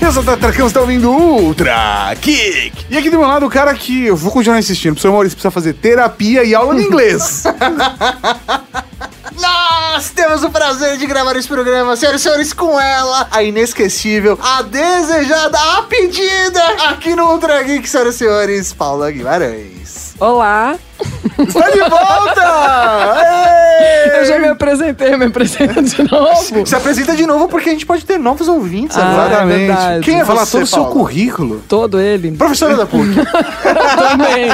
Eu sou o Tatarcão, você tá ouvindo Ultra Geek! E aqui do meu lado o cara que eu vou continuar insistindo, o professor Maurício precisa fazer terapia e aula de inglês. Nós temos o prazer de gravar esse programa, senhoras e senhores, com ela, a inesquecível, a desejada, a pedida, aqui no Ultra Geek, senhoras e senhores, Paula Guimarães. Olá, Está de volta! Ei! eu já me apresentei, me apresento de novo. Se apresenta de novo porque a gente pode ter novos ouvintes Ah, agora. é verdade. Quem é Falar você, todo o seu currículo. Todo ele. Professora da PUC. Também.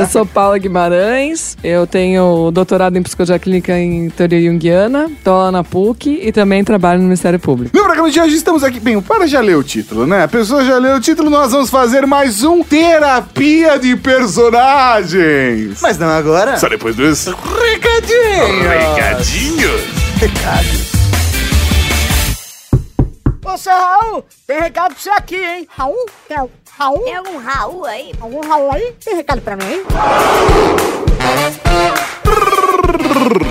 Eu sou Paula Guimarães, eu tenho doutorado em psicologia clínica em teoria junguiana, tô na PUC e também trabalho no Ministério Público. No programa de hoje estamos aqui. Bem, o para já leu o título, né? A pessoa já leu o título, nós vamos fazer mais um Terapia de Mas não agora. Só depois dos Recadinho! recadinhos. Ô, seu Raul, tem recado pra você aqui, hein? Raul? Tem al- Raul? Tem algum Raul aí? Algum Raul aí? Tem recado pra mim, hein?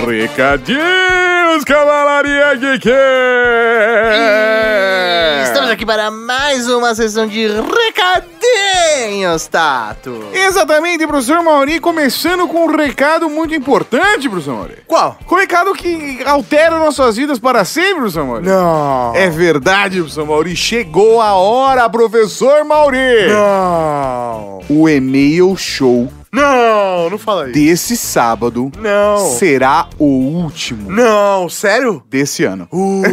Recadinhos, Cavalaria Geek! Estamos aqui para mais uma sessão de recadinhos, Tato. Exatamente, professor Mauri, começando com um recado muito importante, professor Mauri. Qual? Um recado que altera nossas vidas para sempre, professor Mauri. Não. É verdade, professor Mauri. Chegou a hora, professor Mauri. Não. O e-mail show Não, não fala isso. desse sábado Não. será o último Não, sério? desse ano. Uh.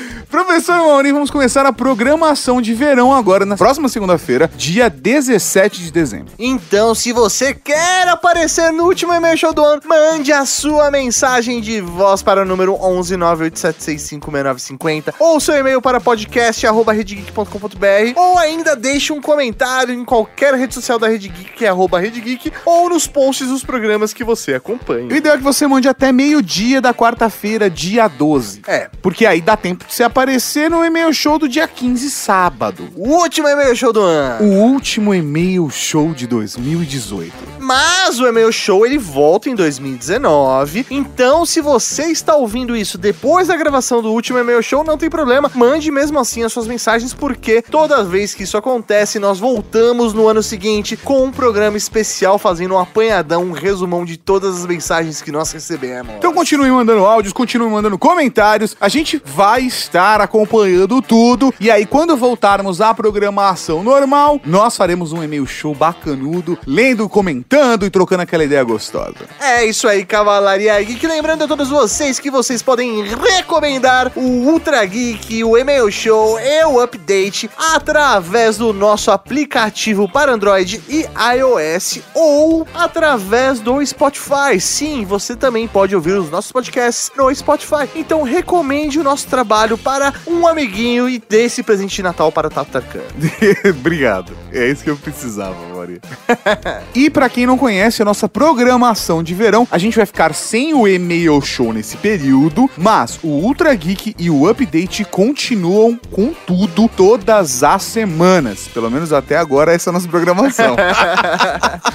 Professor Mauri, vamos começar a programação de verão agora, na próxima segunda-feira, dia 17 de dezembro. Então, se você quer aparecer no último e-mail show do ano, mande a sua mensagem de voz para o número 11987656950 ou seu e-mail para podcast@redgeek.com.br ou ainda deixe um comentário em qualquer rede social da Rede Geek, que é arroba Rede Geek, ou nos posts dos programas que você acompanha. O ideal é que você mande até meio-dia da quarta-feira, dia 12. É, Porque aí dá tempo de você aparecer no e-mail show do dia 15, sábado. o último e-mail show do ano. O último e-mail show de 2018. Mas o e-mail show ele volta em 2019. Então, se você está ouvindo isso depois da gravação do último e-mail show, não tem problema. Mande mesmo assim as suas mensagens, porque toda vez que isso acontece, nós voltamos no ano seguinte com um programa especial fazendo um apanhadão, um resumão de todas as mensagens que nós recebemos. Então continue mandando áudios, continue mandando comentários. A gente vai estar acompanhando tudo. E aí, quando voltarmos à programação normal, nós faremos um e-mail show bacanudo, lendo, comentando e trocando aquela ideia gostosa. É isso aí, Cavalaria Geek. Lembrando a todos vocês que vocês podem recomendar o Ultra Geek, o e-mail show e o update através do nosso aplicativo para Android e iOS ou através do Spotify. Sim, você também pode ouvir os nossos podcasts no Spotify. Então recomende o nosso trabalho para um amiguinho e dê esse presente de Natal para o Tato Tarkan. Obrigado. É isso que eu precisava, Maria. e pra quem não conhece a nossa programação de verão, a gente vai ficar sem o e-mail show nesse período, mas o Ultra Geek e o Update continuam com tudo todas as semanas. Pelo menos até agora essa é a nossa programação.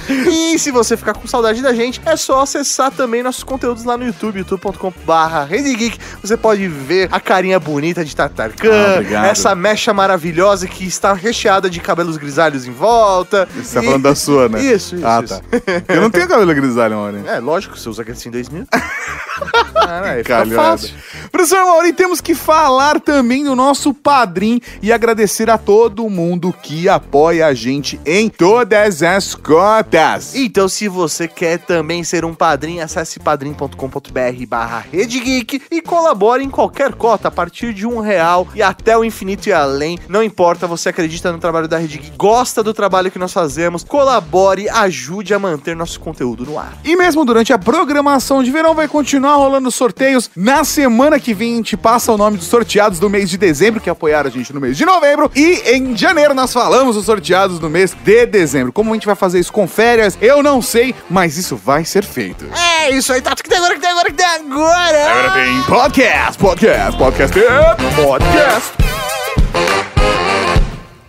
E se você ficar com saudade da gente, é só acessar também nossos conteúdos lá no YouTube, youtube.com.br Geek. Você pode ver a carinha bonita de Ah, Tatarkan, obrigado. essa mecha maravilhosa que está recheada de cabelos grisalhos em volta. Você tá E- falando da sua, né? Isso, isso, Ah, isso. tá. Eu não tenho cabelo grisalho, Mauri. É, lógico, você usa aquele em 2000. ah, aí fica Calhada. fácil. Professor Mauri, temos que falar também do nosso padrim e agradecer a todo mundo que apoia a gente em todas as cotas. Então, se você quer também ser um padrinho, acesse padrim.com.br barra Rede Geek e colabore em qualquer cota a partir de um real e até o infinito e além. Não importa, você acredita no trabalho da Rede Geek, gosta do trabalho que nós fazemos, colabore, ajude a manter nosso conteúdo no ar. E mesmo durante a programação de verão vai continuar rolando sorteios. Na semana que vem a gente passa o nome dos sorteados do mês de dezembro, que apoiaram a gente no mês de novembro. E em janeiro nós falamos os sorteados do mês de dezembro. Como a gente vai fazer isso com férias, eu não sei, mas isso vai ser feito. É isso aí, Tato, que tem agora, que tem agora, que tem agora! Agora tem podcast, podcast, podcast, podcast.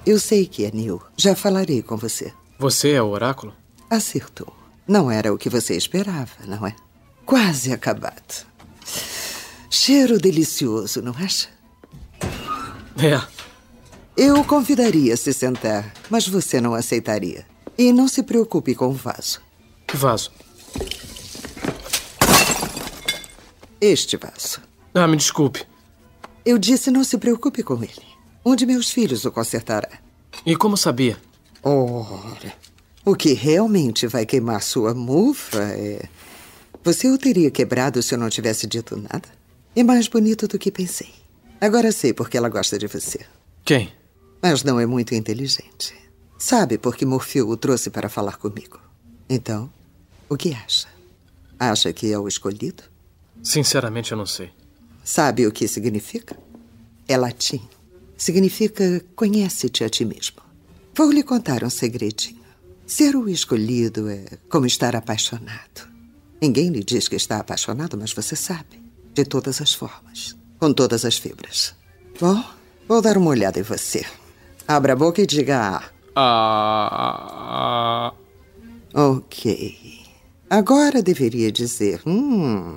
Eu sei que é Neil. Já falarei com você. Você é o oráculo? Acertou. Não era o que você esperava, não é? Quase acabado. Cheiro delicioso, não acha? É. Eu o convidaria a se sentar, mas você não aceitaria. E não se preocupe com o vaso. Que vaso? Este vaso. Ah, me desculpe. Eu disse não se preocupe com ele. Um de meus filhos o consertará. E como sabia? Ora, o que realmente vai queimar sua mufa é. Você o teria quebrado se eu não tivesse dito nada? É mais bonito do que pensei. Agora sei porque ela gosta de você. Quem? Mas não é muito inteligente. Sabe por que Morfeu o trouxe para falar comigo. Então, o que acha? Acha que é o escolhido? Sinceramente, eu não sei. Sabe o que significa? É latim. Significa conhece-te a ti mesmo. Vou lhe contar um segredinho. Ser o escolhido é como estar apaixonado. Ninguém lhe diz que está apaixonado, mas você sabe. De todas as formas. Com todas as fibras. Bom, vou dar uma olhada em você. Abra a boca e diga Ah. A. Ok. Agora deveria dizer. Hum.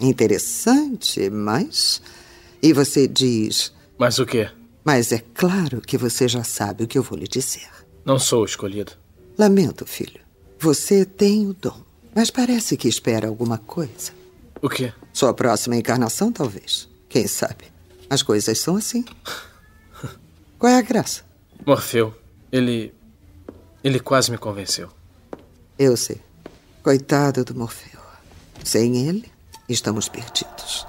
Interessante, mas. E você diz. Mas o quê? Mas é claro que você já sabe o que eu vou lhe dizer. Não sou o escolhido. Lamento, filho. Você tem o dom, mas parece que espera alguma coisa. O quê? Sua próxima encarnação, talvez. Quem sabe? As coisas são assim. Qual é a graça? Morfeu. Ele. Ele quase me convenceu. Eu sei. Coitado do Morfeu. Sem ele, estamos perdidos.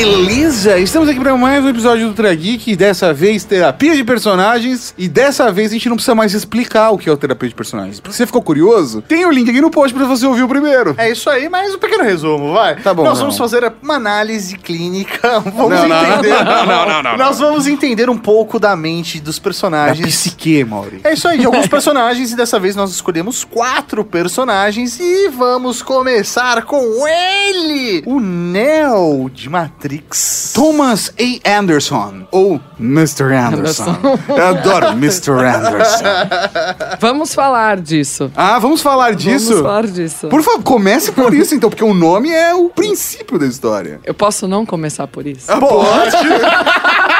Beleza, estamos aqui para mais um episódio do Ultra Geek, dessa vez terapia de personagens, e dessa vez a gente não precisa mais explicar o que é o terapia de personagens. Porque você ficou curioso? Tem o link aqui no post para você ouvir o primeiro. É isso aí, mas um pequeno resumo, vai. Tá bom, Nós não. vamos fazer uma análise clínica. Vamos Não, não, entender. não, não, não, não, Nós vamos entender um pouco da mente dos Da personagens. psique, Mauri. É isso aí, de alguns personagens, e dessa vez nós escolhemos quatro personagens e vamos começar com ele, o Neo de Matrix. Thomas A. Anderson, ou Mr. Anderson. Eu adoro Mr. Anderson. Vamos falar disso. Ah, vamos falar disso? Vamos falar disso. Por favor, comece por isso então, porque o nome é o princípio da história. Eu posso não começar por isso? Pode.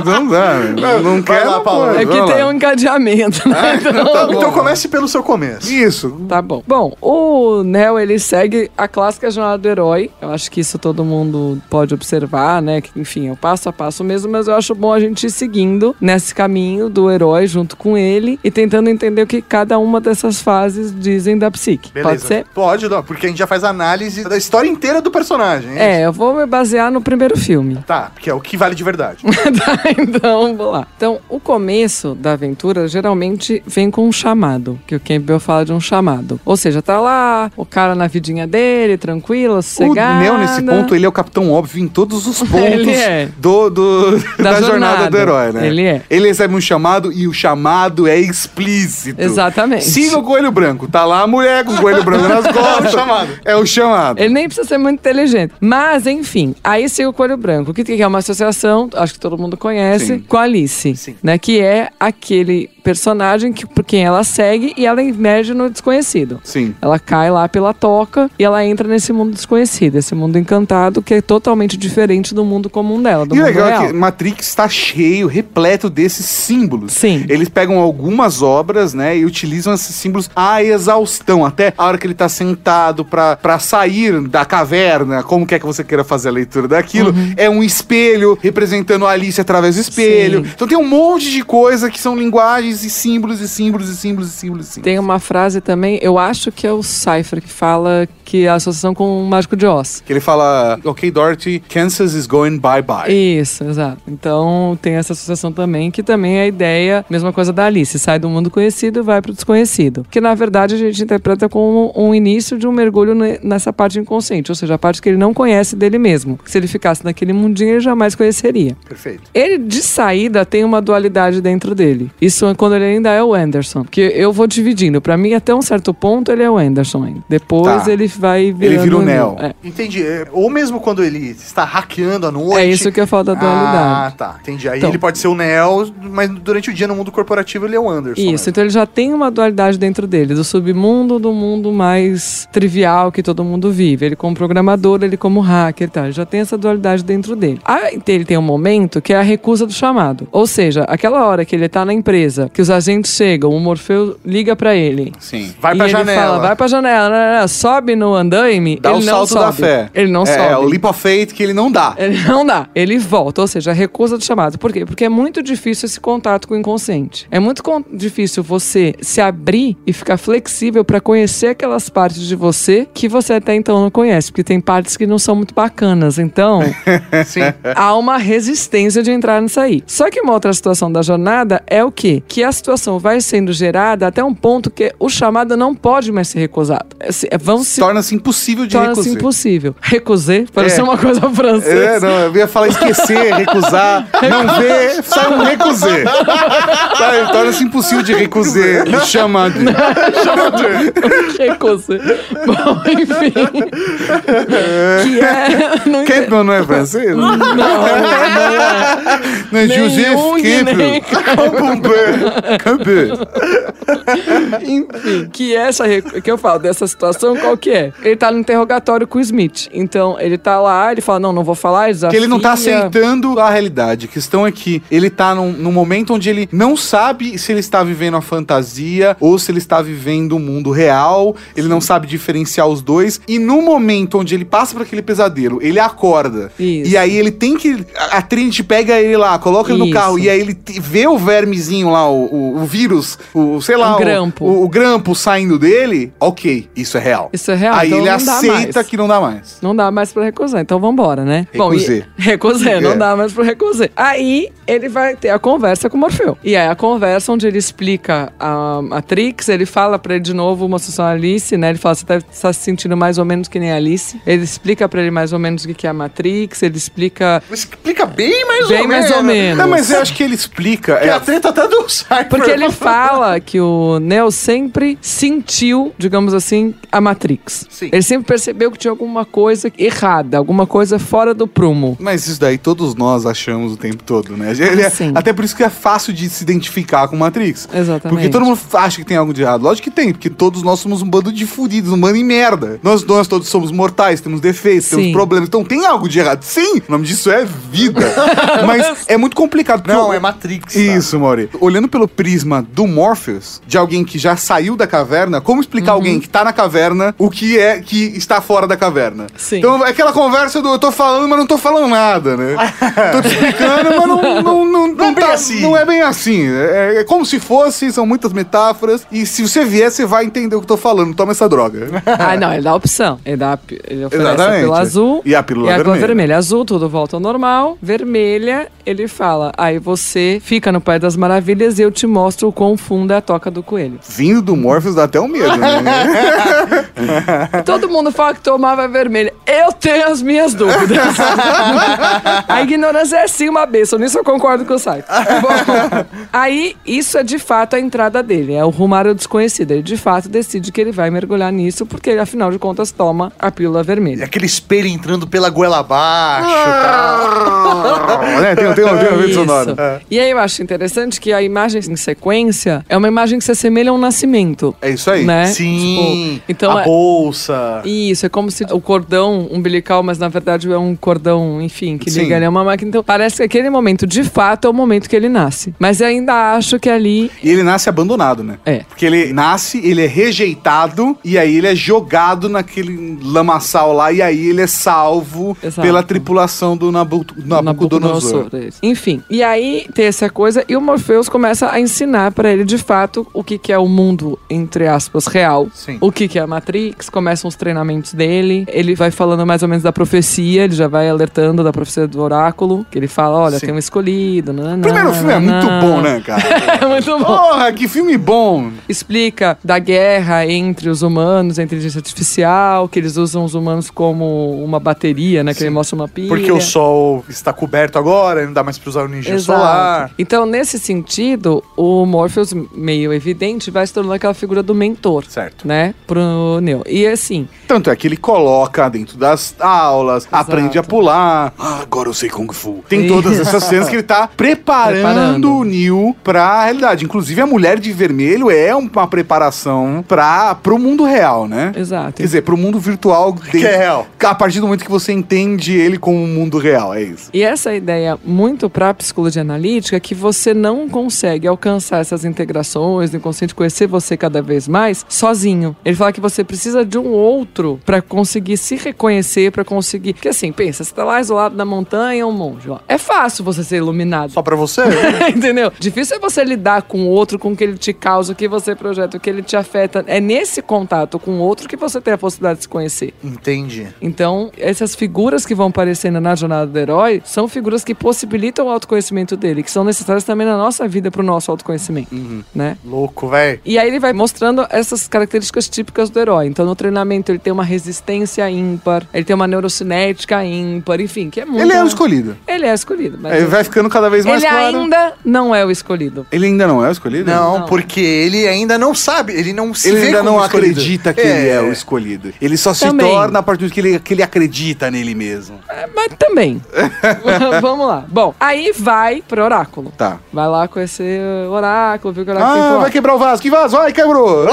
Então dá, não lá, não Paula. pode. É que tem lá. um encadeamento, né? Então, Então, então comece pelo seu começo. Isso. Tá bom. Bom, o Neo, ele segue a clássica jornada do herói. Eu acho que isso todo mundo pode observar, né? Que, enfim, é o passo a passo mesmo, mas eu acho bom a gente ir seguindo nesse caminho do herói junto com ele e tentando entender o que cada uma dessas fases dizem da psique. Pode ser? Pode, não, porque a gente já faz análise da história inteira do personagem. hein? É, eu vou me basear no primeiro filme. Tá, porque é o que vale de verdade. tá, então, vou lá. Então, o começo da aventura geralmente vem com um chamado, que o Campbell fala de um chamado. Ou seja, tá lá, o cara na vidinha dele, tranquilo, O sossegado. Neo, nesse ponto, ele é o capitão óbvio em todos os pontos é. do, do- da, jornada. jornada. do herói, né? Ele é. Ele recebe um chamado e o chamado é explícito. Exatamente. Siga o coelho branco. Tá lá a mulher com o coelho branco nas costas. É o chamado. É o chamado. Ele nem precisa ser muito inteligente. Mas, enfim, aí siga o Coelho Branco. O que que é uma associação, acho que todo mundo conhece, Sim. com a Alice. Sim. Né, que é aquele personagem que, por quem ela segue e ela emerge no desconhecido. Sim. Ela cai lá pela toca e ela entra nesse mundo desconhecido, esse mundo encantado que é totalmente diferente do mundo comum dela, do E o mundo legal real. é que Matrix está cheio, repleto desses símbolos. Sim. Eles pegam algumas obras, né, e utilizam esses símbolos à exaustão. Até a hora que ele tá sentado pra, pra sair da caverna, como quer que você queira fazer a leitura daquilo, é um espelho representando a Alice através do espelho. Sim. Então tem um monte de coisa que são linguagens e símbolos e símbolos e símbolos e símbolos. E símbolos. Tem uma frase também, eu acho que é o Cypher que fala que é a associação com o Mágico de Oz. Que ele fala, ok, Dorothy, Kansas is going bye-bye. Isso, exato. Então tem essa associação também, que também é a ideia, mesma coisa da Alice, sai do mundo conhecido e vai pro desconhecido. Que na verdade a gente interpreta como um início de um mergulho ne- nessa parte inconsciente, ou seja, a parte que ele não conhece dele mesmo. Se ele ficasse naquele mundinho, ele jamais conheceria. Perfeito. Ele, de saída, tem uma dualidade dentro dele. Isso é quando ele ainda é o Anderson. Porque eu vou dividindo. Pra mim, até um certo ponto, ele é o Anderson ainda. Depois Tá. ele vai virando... Ele vira o Neo. É. Entendi. É, Ou mesmo quando ele está hackeando à noite. É isso que eu falo da Ah, dualidade. tá. Entendi. Aí Então. ele pode ser o Neo, mas durante o dia no mundo corporativo ele é o Anderson. Isso, né? então ele já tem uma dualidade dentro dele, do submundo do mundo mais trivial que todo mundo vive. Ele como programador, ele como hacker e tal. Ele já tem essa dualidade dentro dele. Aí ele tem um momento que é a recusa do chamado. Ou seja, aquela hora que ele tá na empresa, que os agentes chegam, o Morfeu liga pra ele. Sim. Vai pra ele janela. fala, vai pra janela, né, né, né, sobe no andaime, Dá ele o não salto sobe. da fé. Ele não é, sobe. É, o leap of faith que ele não dá. Ele não dá. Ele volta, ou seja, a recusa do chamado. Por quê? Porque é muito difícil esse contato com o inconsciente. É muito difícil você se abrir e ficar flexível para conhecer aquelas partes de você que você até então não conhece, porque tem partes que não são muito bacanas. Então, Sim. há uma resistência de entrar nisso aí. Só que uma outra situação da jornada é o quê? Que a situação vai sendo gerada até um ponto que o chamado não pode mais ser recusado. É, é, Vão se Torna-se impossível de torna-se recusar. impossível. Recusei, pareceu É. uma coisa francesa. É, não, eu ia falar esquecer, recusar, não ver, sai um recusar. Torna-se impossível de recusar o chamado. Recusei. Bom, enfim. que é. Não, Campbell não é francês? Não, não, não é. Não é Nem Joseph Campbell. Campbell. Enfim, que é essa que eu falo dessa situação, qual que é? Ele tá no interrogatório com o Smith. Então, ele tá lá, ele fala: não, não vou falar, ele Que ele não tá desafia. aceitando a realidade. A questão é que ele tá num, num momento onde ele não sabe se ele está vivendo a fantasia ou se ele está vivendo o mundo real. Ele não sabe diferenciar os dois. E no momento onde ele passa por aquele pesadelo, ele acorda. Isso. E aí ele tem que. A, a Trinity pega ele lá, coloca ele no Isso. carro. E aí ele vê o vermezinho lá, o, o, o vírus, o sei lá, O grampo. O, o grampo saindo dele. Ok, isso é real. Isso é real, Aí então ele aceita mais. que não dá mais. Não dá mais pra recusar, então vambora, né? Recusei. Bom, e... Recusei, não É. dá mais pra recusar. Aí ele vai ter a conversa com o Morfeu. E aí a conversa onde ele explica a Matrix, ele fala pra ele de novo uma situação Alice, né? Ele fala, você deve estar se sentindo mais ou menos que nem a Alice. Ele explica pra ele mais ou menos o que que é a Matrix, ele explica Explica bem mais bem ou mais menos. ou menos. Não, mas eu acho que ele explica. Que é, a treta até do Cypher. Porque ele fala que o Neo sempre sentiu, digamos assim, a Matrix. Sim. Ele sempre percebeu que tinha alguma coisa errada, alguma coisa fora do prumo. Mas isso daí todos nós achamos o tempo todo, né? Ele é- sim. até por isso que é fácil de se identificar com Matrix. Exatamente. Porque todo mundo acha que tem algo de errado. Lógico que tem, porque todos nós somos um bando de fudidos, um bando de merda. Nós, nós todos somos mortais, temos defeitos, Sim. temos problemas. Então tem algo de errado. Sim, o nome disso é vida. Mas é muito complicado. Não, o- é Matrix. tá? Isso, Mauri. Olhando pelo prisma do Morpheus, de alguém que já saiu da caverna, como explicar alguém que tá na caverna o que é que está fora da caverna? Sim. Então é aquela conversa do eu tô falando, mas não tô falando nada, né? tô te explicando, mas não, não, não, não, é bem tá- assim. Não é bem assim. É, é como se fosse, são muitas metáforas. E se você vier, você vai entender o que eu tô falando. Toma essa droga. Ah, não, ele dá a opção. Ele, dá, a ele oferece a pílula azul E a pílula vermelha. vermelha. Azul, tudo volta ao normal. Vermelha, ele fala, aí você fica no Pai das Maravilhas e eu te mostro o quão fundo é a toca do coelho. Vindo do Morpheus dá até um medo, né? Todo mundo fala que tomava vermelha. Eu tenho as minhas dúvidas. a ignorância é sim uma bênção. Nisso eu concordo com o Sai. Bom, aí isso é de fato a entrada dele. É o rumar ao desconhecido. Ele de fato decide que ele vai mergulhar nisso porque ele, afinal de contas, toma a pílula E vermelha. aquele espelho entrando pela goela abaixo. né? Tem, tem, tem uma vez Isso. sonora. E aí eu acho interessante que a imagem em sequência é uma imagem que se assemelha a um nascimento. É isso aí. Né? Sim. Tipo, então a é- bolsa. Isso, é como se o cordão umbilical, mas na verdade é um cordão, enfim, que liga ali a uma máquina. Então parece que aquele momento, de fato, é o momento que ele nasce. Mas eu ainda acho que ali. E ele nasce abandonado, né? É. Porque ele nasce, ele é rejeitado e aí ele é jogado naquele lamaçal lá e aí ele é salvo Exato. pela tripulação do Nabu Nabucodonosor. Nabucodonosor. Enfim, e aí tem essa coisa e o Morpheus começa a ensinar pra ele de fato o que, que é o mundo, entre aspas, real. Sim. O que, que é a Matrix, começam os treinamentos dele. Ele vai falando mais ou menos da profecia, ele já vai alertando da profecia do oráculo, que ele fala: olha, Sim. tem um escolhido. nananã, O primeiro filme é muito bom, né, cara? É muito bom. Porra, que filme bom! Explica da guerra entre os humanos, a inteligência artificial, que eles usam os humanos como uma bateria, né? Que ele mostra uma pilha. Porque o sol está coberto agora, não dá mais pra usar o energia Exato. solar. Então, nesse sentido, o Morpheus, meio evidente, vai se tornando aquela figura do mentor. Certo. Né? Pro Neo. E assim, Tanto é que ele coloca dentro das aulas, aprende a pular. Ah, agora eu sei Kung Fu. Tem todas essas cenas que ele tá preparando, Preparando. o Neo pra realidade. Inclusive, a Mulher de Vermelho é uma preparação pra, pro mundo real, né? exato. Quer dizer, pro mundo virtual Que é real. A partir do momento que você entende ele como um mundo real, é isso. E essa ideia muito para a psicologia analítica que você não consegue alcançar essas integrações do inconsciente, conhecer você cada vez mais sozinho. Ele fala que você precisa de um outro para conseguir se reconhecer, para conseguir. Porque assim, pensa, você tá lá isolado na montanha, um monge. Ó. É fácil você ser iluminado. Só pra você? Entendeu? Difícil é você lidar com o outro, com o que ele te causa, o que você projeta, o que ele te afeta. É nesse contato com o outro que você tem a possibilidade de se conhecer. Entendi. Então, essas figuras que vão aparecendo na jornada do herói são figuras que possibilitam o autoconhecimento dele, que são necessárias também na nossa vida para o nosso autoconhecimento, né? Louco, velho. E aí ele vai mostrando essas características típicas do herói. Então, no treinamento ele tem uma resistência ímpar, ele tem uma neurocinética ímpar, enfim, que é muito... Ele é o escolhido. Ele é escolhido, mas Ele vai ficando cada vez mais ele claro. ainda não é o escolhido. Ele ainda não é o escolhido? Não, Não. porque ele ainda não sabe, ele não se Ele vê ainda como não escolhido. acredita que ele é o escolhido. Ele só se Também. torna a partir do que ele, que ele acredita nele mesmo. É, mas também. Vamos lá. Bom, aí vai pro oráculo. Tá. Vai lá conhecer o oráculo, viu que o oráculo que Ah, vai quebrar o vaso. Que vaso? Ai, quebrou.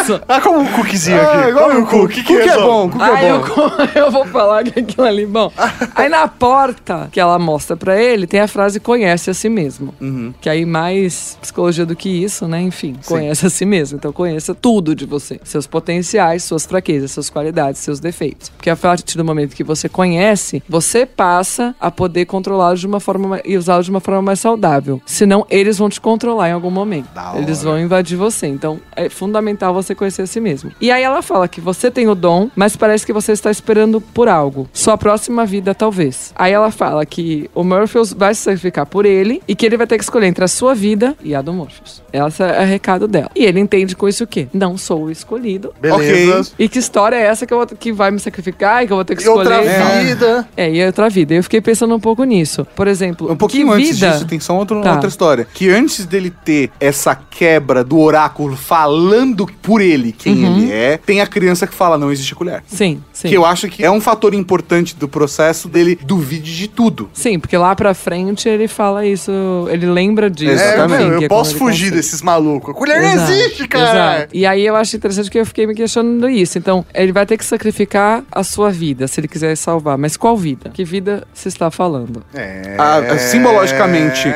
Isso. Ah, como um cookiezinho Ah, aqui. igual Come o um cookie. cookie. Cookie é bom, cookie Aí é eu, bom. eu vou falar que aquilo ali, bom. Aí na porta que ela mostra pra ele, tem a frase conhece a si mesmo. Uhum. Que aí mais psicologia do que isso, né? Enfim, conhece a si mesmo. Então conheça tudo de você. Seus potenciais, suas fraquezas, suas qualidades, seus defeitos. Porque a partir do momento que você conhece, você passa a poder controlá-los de uma forma ma- e usá-los de uma forma mais saudável. Senão, eles vão te controlar em algum momento. Da Eles hora. vão invadir você. Então, é fundamental você conhecer a si mesmo. E aí ela fala que você tem o dom, mas parece que você está esperando por algo. Sua próxima vida, talvez. Aí ela fala que o Morpheus vai se sacrificar por ele e que ele vai ter que escolher entre a sua vida e a do Morpheus. Esse é o recado dela. E ele entende com isso o quê? Não sou o escolhido. Beleza. Ok. E que história é essa que, eu vou, que vai me sacrificar e que eu vou ter que E outra escolher? e tal? vida. É, e outra vida. Eu fiquei pensando um pouco nisso. Por exemplo, Um pouquinho antes vida... disso, tem só outra, Tá. outra história. Que antes dele ter essa quebra do oráculo falando por ele quem Uhum. ele é, tem a criança que fala não existe colher. Sim, sim. Que eu acho que é um fator importante do processo dele duvide de tudo. Sim, porque lá pra frente ele fala isso, ele lembra disso. É, meu, que eu é posso fugir consegue. desses malucos. A colher não Exato, existe, cara. exato. E aí eu acho interessante que eu fiquei me questionando isso. Então, ele vai ter que sacrificar a sua vida, se ele quiser salvar. Mas qual vida? Que vida você está falando? É. A- a- simbologicamente, o-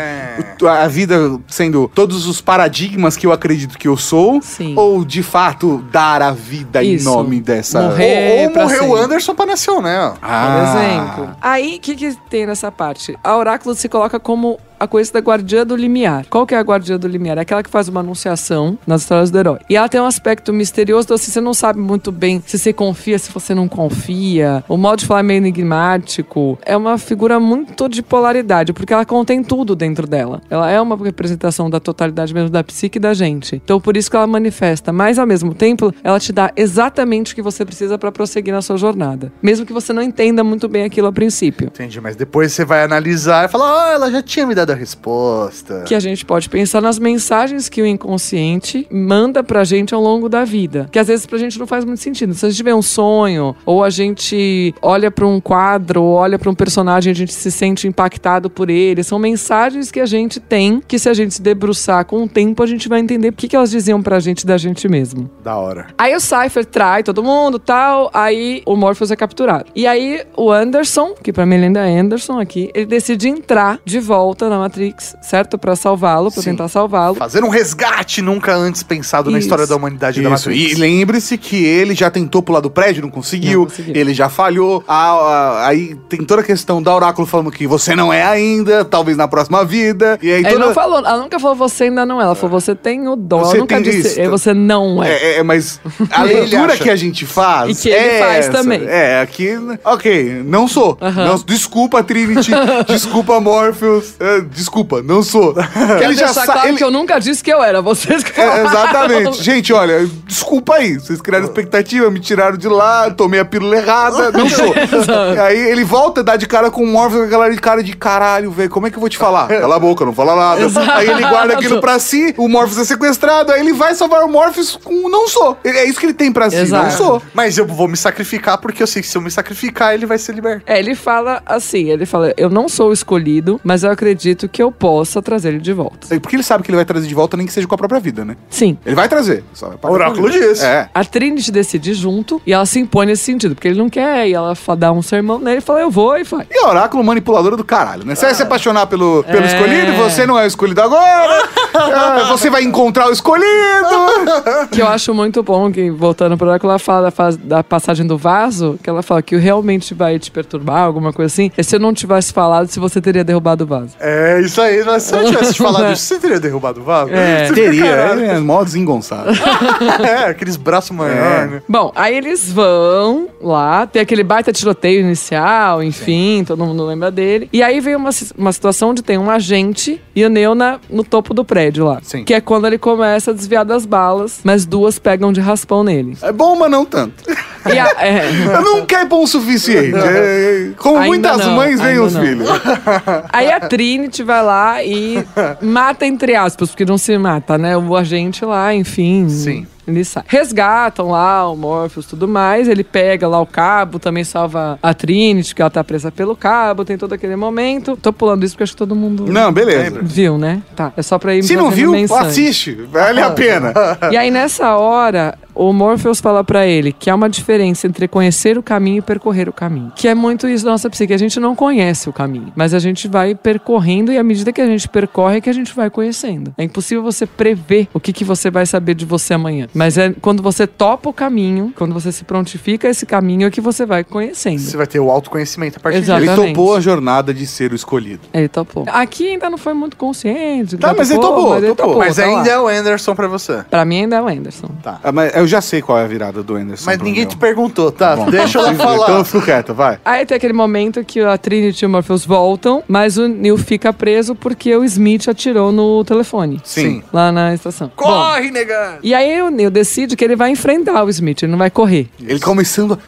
a vida sendo todos os paradigmas que eu acredito que eu sou, Sim. ou de fato dar a vida Isso. em nome dessa. Morrer. Ou, ou morreu o. Anderson pra nação, né? Por Ah. exemplo. Aí, o que, que tem nessa parte? A oráculo se coloca como a coisa da guardiã do limiar. Qual que é a guardiã do limiar? É aquela que faz uma anunciação nas histórias do herói. E ela tem um aspecto misterioso, então assim, você não sabe muito bem se você confia, se você não confia. O modo de falar é meio enigmático. É uma figura muito de polaridade, porque ela contém tudo dentro dela. Ela é uma representação da totalidade mesmo da psique da gente. Então, por isso que ela manifesta. Mas, ao mesmo tempo, ela te dá exatamente o que você precisa para prosseguir na sua jornada. Mesmo que você não entenda muito bem aquilo a princípio. Entendi, mas depois você vai analisar e falar, ah, ela já tinha me dado a resposta. Que a gente pode pensar nas mensagens que o inconsciente manda pra gente ao longo da vida. Que às vezes pra gente não faz muito sentido. Se a gente vê um sonho, ou a gente olha pra um quadro, ou olha pra um personagem, a gente se sente impactado por ele. São mensagens que a gente tem, que se a gente se debruçar com o tempo, a gente vai entender o que, que elas diziam pra gente da gente mesmo. Da hora. Aí o Cypher trai todo mundo tal, aí o Morpheus é capturado. E aí o Anderson, que pra mim ele ainda é Anderson aqui, ele decide entrar de volta na Matrix, certo? Pra salvá-lo, pra Sim. tentar salvá-lo. Fazer um resgate nunca antes pensado na Isso. história da humanidade da Isso. Matrix. E lembre-se que ele já tentou pular do prédio, não conseguiu. Não conseguiu. Ele já falhou. Ah, ah, aí tem toda a questão da Oráculo falando que você não é ainda, talvez na próxima vida. E aí Ele toda... não falou, ela nunca falou você ainda não é. Ela falou você tem o dom. Você ela nunca disse isso. "É, você não é. É, é, mas a leitura que a gente faz. E que ele é faz essa. também. É, aqui. Ok, não sou. Aham. Não- desculpa, Trinity. desculpa, Morpheus. é, desculpa, não sou. Quero ele já deixar sa- claro ele- que eu nunca disse que eu era. Vocês que É, exatamente. Gente, olha, desculpa aí. Vocês criaram expectativa, me tiraram de lá, tomei a pílula errada, não sou. aí ele volta, dá de cara com o Morpheus, com aquela de cara de caralho, velho. Como é que eu vou te falar? Cala a boca, não fala nada. Exato. Aí ele guarda aquilo pra si, o Morpheus é sequestrado, aí ele vai salvar o Morpheus com não sou. É isso que ele tem pra si, Exato. não sou. Mas eu vou me sacrificar porque eu sei que se eu me sacrificar, ele vai ser liberto. É, ele fala assim, ele fala, eu não sou o escolhido, mas eu acredito que eu possa trazer ele de volta. Porque ele sabe que ele vai trazer de volta, nem que seja com a própria vida, né? Sim. Ele vai trazer. Só vai pagar Oráculo diz. É. A Trinity decide junto e ela se impõe nesse sentido, porque ele não quer, e ela dá um sermão nele e fala, eu vou e faz. E oráculo manipuladora do caralho, né? Você vai se apaixonar pelo, pelo É. escolhido, você não é o escolhido agora. Ah, você vai encontrar o escolhido. Que eu acho muito bom, que voltando para ela, ela fala da, passagem do vaso, que ela fala que realmente vai te perturbar, alguma coisa assim, é se eu não tivesse falado se você teria derrubado o vaso. É, isso aí. Mas se eu tivesse te falado isso, você teria derrubado o vaso? É. Você Teria, caralho. é mó desengonçado. É, aqueles braços maiores, né? Bom, aí eles vão lá, tem aquele baita tiroteio inicial, enfim, todo mundo lembra dele. E aí vem uma, uma situação onde tem um agente e o Neo na, no topo do prédio lá. Sim. Que é quando ele começa a desviar das balas, mas duas pegam de raspão nele. É bom, mas não tanto. E a- é. Eu nunca é bom o suficiente. É, como Ainda muitas não, mães, vem os não. filhos. Aí a Trinity vai lá e mata, entre aspas, porque não se mata, né? O agente lá, enfim. Sim. Ele sai. Resgatam lá o Morpheus e tudo mais. Ele pega lá o cabo, também salva a Trinity, que ela tá presa pelo cabo, tem todo aquele momento. Tô pulando isso porque acho que todo mundo Não, beleza. viu, né? Tá. É só pra ir Se não viu, menção. assiste. Vale a pena. E aí, nessa hora, o Morpheus fala pra ele que há uma diferença entre conhecer o caminho e percorrer o caminho. Que é muito isso da nossa psique. A gente não conhece o caminho, mas a gente vai percorrendo e à medida que a gente percorre é que a gente vai conhecendo. É impossível você prever o que, que você vai saber de você amanhã. Mas é quando você topa o caminho, quando você se prontifica esse caminho, é que você vai conhecendo. Você vai ter o autoconhecimento a partir Exato. Ele Exatamente. topou a jornada de ser o escolhido. Ele topou. Aqui ainda não foi muito consciente. Tá, mas ele topou, mas ele topou. topou. Mas tá lá. ainda é o Anderson pra você. Pra mim ainda é o Anderson. Ah, mas eu já sei qual é a virada do Anderson. Mas ninguém meu. te perguntou, tá? Bom, Deixa ela Então falar. eu fico quieto, vai. Aí tem aquele momento que a Trinity e o Morpheus voltam, mas o Neil fica preso porque o Smith atirou no telefone. Sim. Lá na estação. Bom, Corre, negão! e aí o Neil decide que ele vai enfrentar o Smith, ele não vai correr. Ele começando.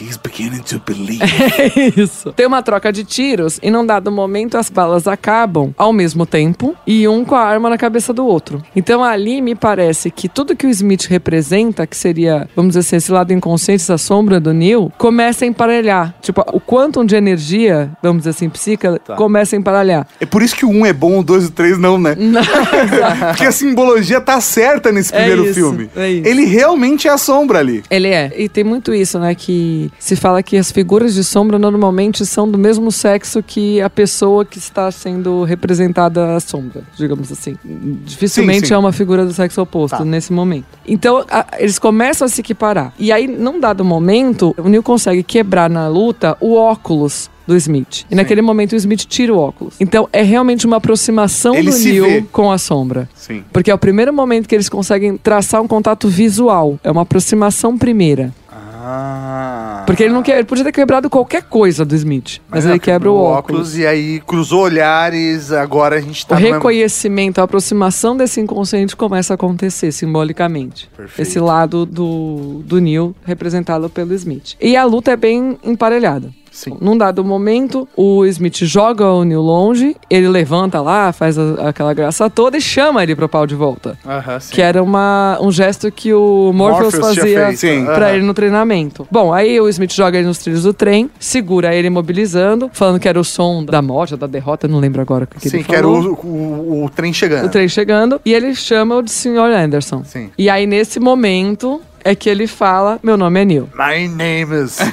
He's beginning to believe. É isso. Tem uma troca de tiros e num dado momento as balas acabam ao mesmo tempo e um com a arma na cabeça do outro. Então ali me parece que tudo que o Smith representa, que seria, vamos dizer assim, esse lado inconsciente, essa sombra do Neil, começa a emparelhar. Tipo, o quantum de energia, vamos dizer assim, psíquica, começa a emparelhar. É por isso que o 1 é bom, o 2 e o 3 não, né? Não. Porque a simbologia tá certa nesse É primeiro isso, filme. é isso. Ele realmente é a sombra ali. Ele é. E tem muito isso, né? Que se fala que as figuras de sombra normalmente são do mesmo sexo que a pessoa que está sendo representada a sombra, digamos assim. Dificilmente Sim, sim. é uma figura do sexo oposto Tá. nesse momento. Então, a- eles começam a se equiparar. E aí, num dado momento, o Neil consegue quebrar na luta o óculos do Smith. E naquele momento o Smith tira o óculos. Então é realmente uma aproximação Ele do Neil vê. com a sombra. Sim. Porque é o primeiro momento que eles conseguem traçar um contato visual. É uma aproximação primeira. Ah. Porque ele não quer, ele podia ter quebrado qualquer coisa do Smith, mas, ele quebra o óculos. E aí cruzou olhares, agora a gente O tá mesmo- reconhecimento, a aproximação desse inconsciente começa a acontecer simbolicamente. Perfeito. Esse lado do, do Neil representado pelo Smith. E a luta é bem emparelhada. Sim. Num dado momento, o Smith joga o Neil longe, ele levanta lá, faz a- aquela graça toda e chama ele pro pau de volta. Aham, sim. Que era uma, um gesto que o Morpheus, Morpheus fazia feito. Sim. pra Aham. ele no treinamento. Bom, aí o Smith joga ele nos trilhos do trem, segura ele imobilizando, falando que era o som da morte, ou da derrota, não lembro agora o que, que Sim, ele que era falou. o, o, o trem chegando. O trem chegando, e ele chama o de Sr. Anderson. Sim. E aí, nesse momento, é que ele fala: Meu nome é Neil. My name is...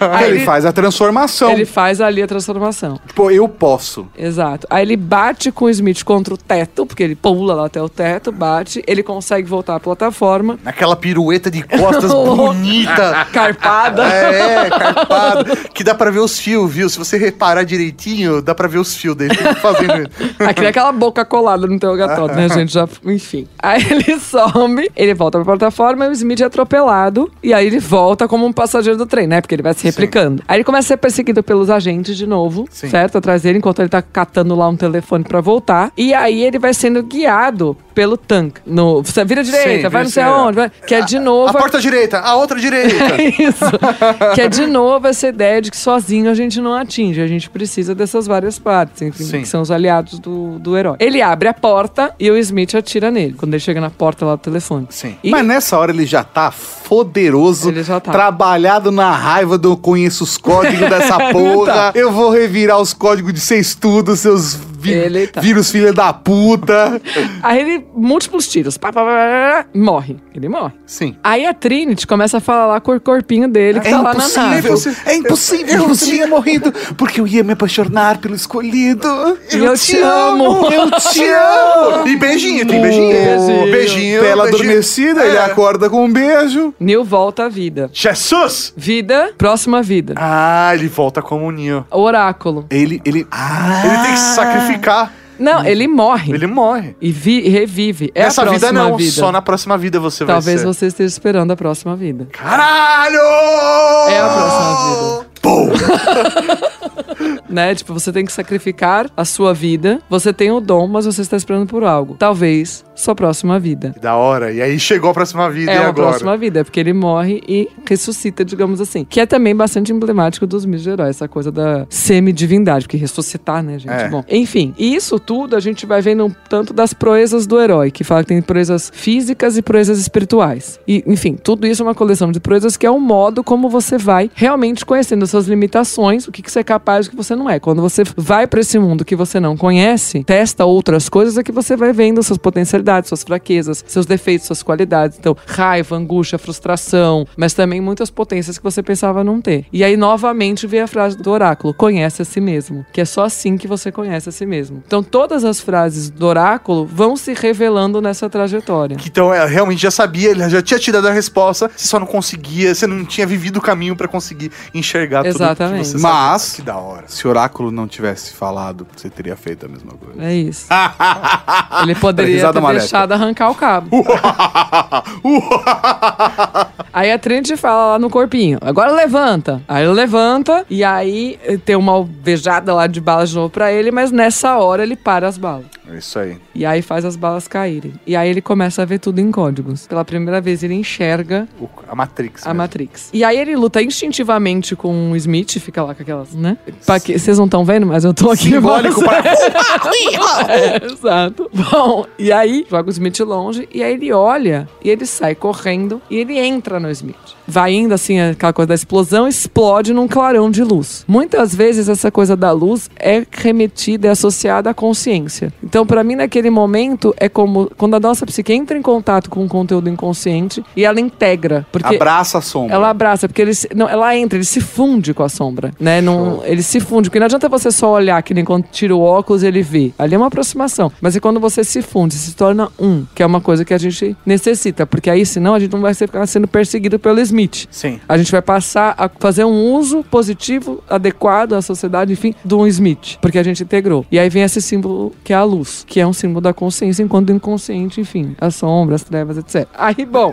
Aí ele faz a transformação. Ele faz ali a transformação. Tipo, eu posso. Exato. Aí ele bate com o Smith contra o teto, porque ele pula lá até o teto, bate, ele consegue voltar à plataforma. Naquela pirueta de costas bonita. Carpada. É, carpado. Que dá pra ver os fios, viu? Se você reparar direitinho, dá pra ver os fios dele fazendo isso. Aqui é aquela boca colada no interrogatório, né, gente? Já, enfim. Aí ele some, ele volta pra plataforma e o Smith é atropelado. E aí ele volta como um passageiro do trem, né? Porque ele vai se replicando. Aí ele começa a ser perseguido pelos agentes de novo, Sim. certo? Atrás dele, enquanto ele tá catando lá um telefone pra voltar. E aí ele vai sendo guiado pelo tanque. No, você vira direita, Sim, vai não sei aonde, vai, que é de novo. A porta direita, a outra direita. Isso. que é de novo essa ideia de que sozinho a gente não atinge. A gente precisa dessas várias partes, enfim, Sim. que são os aliados do, do herói. Ele abre a porta e o Smith atira nele. Quando ele chega na porta lá do telefone. Sim. E- Mas nessa hora ele já tá poderoso, Ele já tá. trabalhado na raiva do conheço os códigos dessa porra. Eu vou revirar os códigos de ser estudo, seus vi Ele tá. vírus filha da puta. Aí ele, múltiplos tiros, pá, pá, pá, morre. Ele morre. Sim. Aí a Trinity começa a falar lá com o corpinho dele que É tá lá na nave. impossível, é impossível que você tenha morrido, porque eu ia me apaixonar pelo escolhido. E eu te amo. Eu te amo. E beijinho, tem beijinho. Beijinho. Beijinho. Tela beijinho. adormecida, ele É. acorda com um beijo. Neil volta à vida. Jesus! Vida, próxima vida. Ah, ele volta como o Neo. Oráculo. Ele, ele... Ah, Ele tem que se sacrificar. Não, ele morre. Ele morre. E, vi- e revive. É Nessa a próxima vida não, vida. só na próxima vida você Talvez vai ser. você esteja esperando a próxima vida. Caralho! É a próxima vida. né? Tipo, você tem que sacrificar a sua vida. Você tem o dom, mas você está esperando por algo. Talvez sua próxima vida. Da hora. E aí chegou a próxima vida É e a agora? próxima vida, é porque ele morre e ressuscita, digamos assim. Que é também bastante emblemático dos mitos de heróis, essa coisa da semidivindade, porque ressuscitar, né, gente? É. Bom, enfim, e isso tudo a gente vai vendo um tanto das proezas do herói, que fala que tem proezas físicas e proezas espirituais. E, enfim, tudo isso é uma coleção de proezas que é um modo como você vai realmente conhecendo suas limitações, o que, que você é capaz o que você não é. Quando você vai pra esse mundo que você não conhece, testa outras coisas, é que você vai vendo suas potencialidades, suas fraquezas, seus defeitos, suas qualidades. Então, raiva, angústia, frustração, mas também muitas potências que você pensava não ter. E aí, novamente, vem a frase do oráculo: conhece a si mesmo. Que é só assim que você conhece a si mesmo. Então, todas as frases do oráculo vão se revelando nessa trajetória. Que Então, ela realmente já sabia, ele já tinha te dado a resposta, você só não conseguia, você não tinha vivido o caminho pra conseguir enxergar Exatamente. tudo que você Mas- sabia. Que da hora. Se o oráculo não tivesse falado, você teria feito a mesma coisa. É isso. Ele poderia ter maléfica. deixado arrancar o cabo. Aí a Trinity fala lá no corpinho, agora levanta. Aí ele levanta e aí tem uma alvejada lá de balas de novo pra ele, mas nessa hora ele para as balas. É isso aí. E aí faz as balas caírem. E aí ele começa a ver tudo em códigos. Pela primeira vez ele enxerga O- a Matrix. a mesmo. Matrix. E aí ele luta instintivamente com o Smith, fica lá com aquelas, né? Pra que, vocês não estão vendo, mas eu tô aqui. Simbólico para. é, exato. Bom, e aí joga o Smith longe, e aí ele olha, e ele sai correndo, e ele entra no Smith. Vai indo assim, aquela coisa da explosão, explode num clarão de luz. Muitas vezes essa coisa da luz é remetida e associada à consciência. Então, pra mim, naquele momento, é como quando a nossa psique entra em contato com um conteúdo inconsciente e ela integra. Porque Abraça a sombra. ela abraça, porque ele se- não, ela entra, ele se funde com a sombra, né? Não, ele se funde, porque não adianta você só olhar que nem quando tira o óculos ele vê. Ali é uma aproximação. Mas é quando você se funde, se torna um, que é uma coisa que a gente necessita, porque aí senão a gente não vai ficar sendo perseguido pelo Smith. Sim. A gente vai passar a fazer um uso positivo, adequado à sociedade, enfim, do Smith, porque a gente integrou. E aí vem esse símbolo que é a luz, que é um símbolo da consciência, enquanto inconsciente, enfim, a sombra, as trevas, etc. Aí, bom.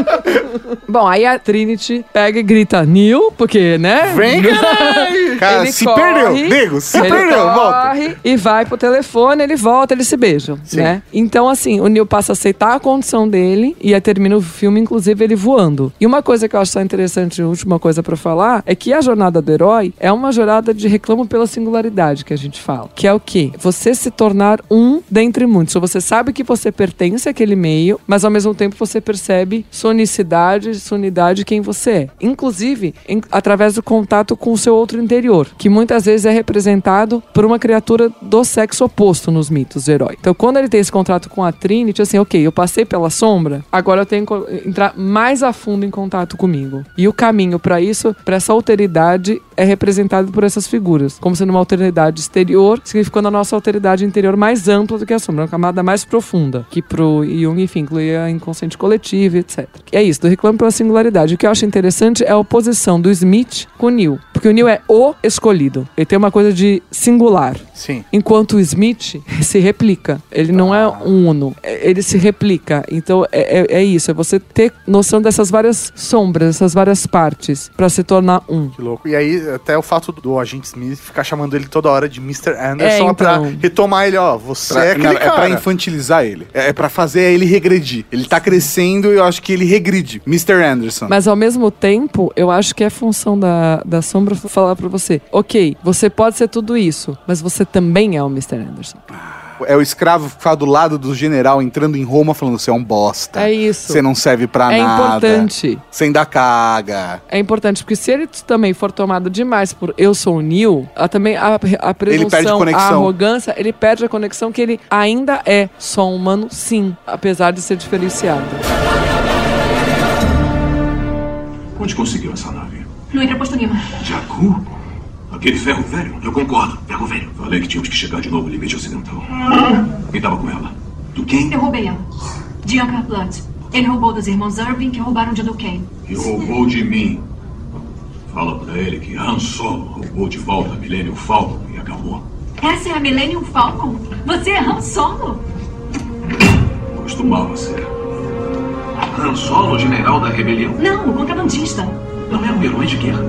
bom, aí a Trinity pega e grita Neil, porque, né? Vem, caralho! Cara, Ele se corre, perdeu. Nego, se ele perdeu. Volta. corre e vai pro telefone, ele volta, eles se beijam, né? Então, assim, o Neil passa a aceitar a condição dele e aí termina o filme, inclusive, ele voando. E uma coisa que eu acho só interessante, última coisa pra falar, é que a jornada do herói é uma jornada de reclamo pela singularidade que a gente fala. Que é o quê? Você se tornar um dentre muitos. Você sabe que você pertence àquele meio, mas ao mesmo tempo você percebe sua unidade, quem você é. Inclusive, em- através do contato com o seu outro interior. que muitas vezes é representado por uma criatura do sexo oposto nos mitos do herói. Então, quando ele tem esse contrato com a Trinity, assim, ok, eu passei pela sombra, agora eu tenho que entrar mais a fundo em contato comigo. E o caminho para isso, para essa alteridade, é representado por essas figuras, como sendo uma alteridade exterior, significando a nossa alteridade interior mais ampla do que a sombra, uma camada mais profunda, que pro Jung, enfim, inclui a inconsciente coletivo, etc. É isso, do reclame pela singularidade. O que eu acho interessante é a oposição do Smith com o Neil, porque o Neil é o escolhido. Ele tem uma coisa de singular. Sim. Enquanto o Smith se replica. Ele não é um uno. É- Ele se replica. Então é, é- é isso. É você ter noção dessas várias sombras, essas várias partes, pra se tornar um. Que louco. E aí, até o fato do agente Smith ficar chamando ele toda hora de Mr. Anderson É, é, pra então. retomar ele, ó. Você Pra- é aquele não, cara. é pra infantilizar ele. É, é pra fazer ele regredir. Ele tá crescendo e eu acho que ele regride. Mr. Anderson. Mas ao mesmo tempo, eu acho que é função da, da sombra falar pra você: ok, você pode ser tudo isso, mas você também é o Mr. Anderson. É o escravo que ficar do lado do general entrando em Roma falando: você é um bosta. É isso. Você não serve pra É nada. importante. Você ainda caga. É importante, porque se ele também for tomado demais por eu sou o Neil, a, também a, a presunção, perde a arrogância, ele perde a conexão que ele ainda é só um humano, sim, apesar de ser diferenciado. Onde conseguiu essa nave? No entreposto Lima. Jakku? Aquele ferro velho? Eu concordo, ferro velho. Falei que tínhamos que chegar de novo no limite ocidental. Quem tava com ela? Do quem? Eu roubei ela. De Anchor Blood. Ele roubou dos irmãos Irving, que roubaram de Duquesne. E roubou de mim. Fala pra ele que Han Solo roubou de volta a Millennium Falcon e acabou. Essa é a Millennium Falcon? Você é Han Solo? Costumava ser. Han Solo, general da rebelião? Não, o contrabandista. Não é um herói de guerra.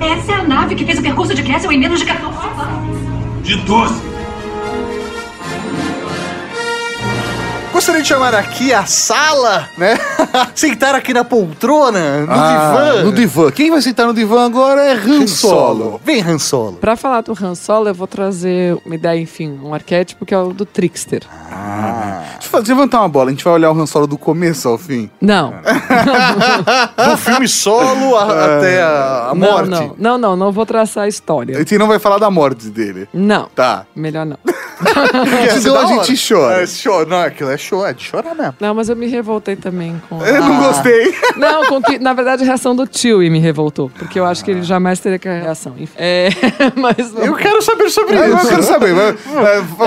Essa é a nave que fez o percurso de Castle em menos de 14 De 12. Gostaria de chamar aqui a sala, né? Sentar aqui na poltrona, no Ah, divã. No divã. Quem vai sentar no divã agora é Han Solo. Vem, Han Solo. Pra falar do Han Solo, eu vou trazer uma ideia, enfim, um arquétipo que é o do Trickster. Deixa eu fazer- levantar uma bola. A gente vai olhar o Han Solo do começo ao fim. Não. Do filme solo a- até a, a não, morte. não, não, não, não vou traçar a história. gente não vai falar da morte dele. Não. Tá. Melhor não. Senão da a gente chora. É, chora. Não, aquilo é show, é de chorar mesmo. Não, mas eu me revoltei também com. Eu não gostei. Não, com que, na verdade, a reação do tio me revoltou. Porque eu acho que ele jamais teria que a reação. Enfim. É, mas. Eu quero saber sobre Eu isso. quero saber. vai-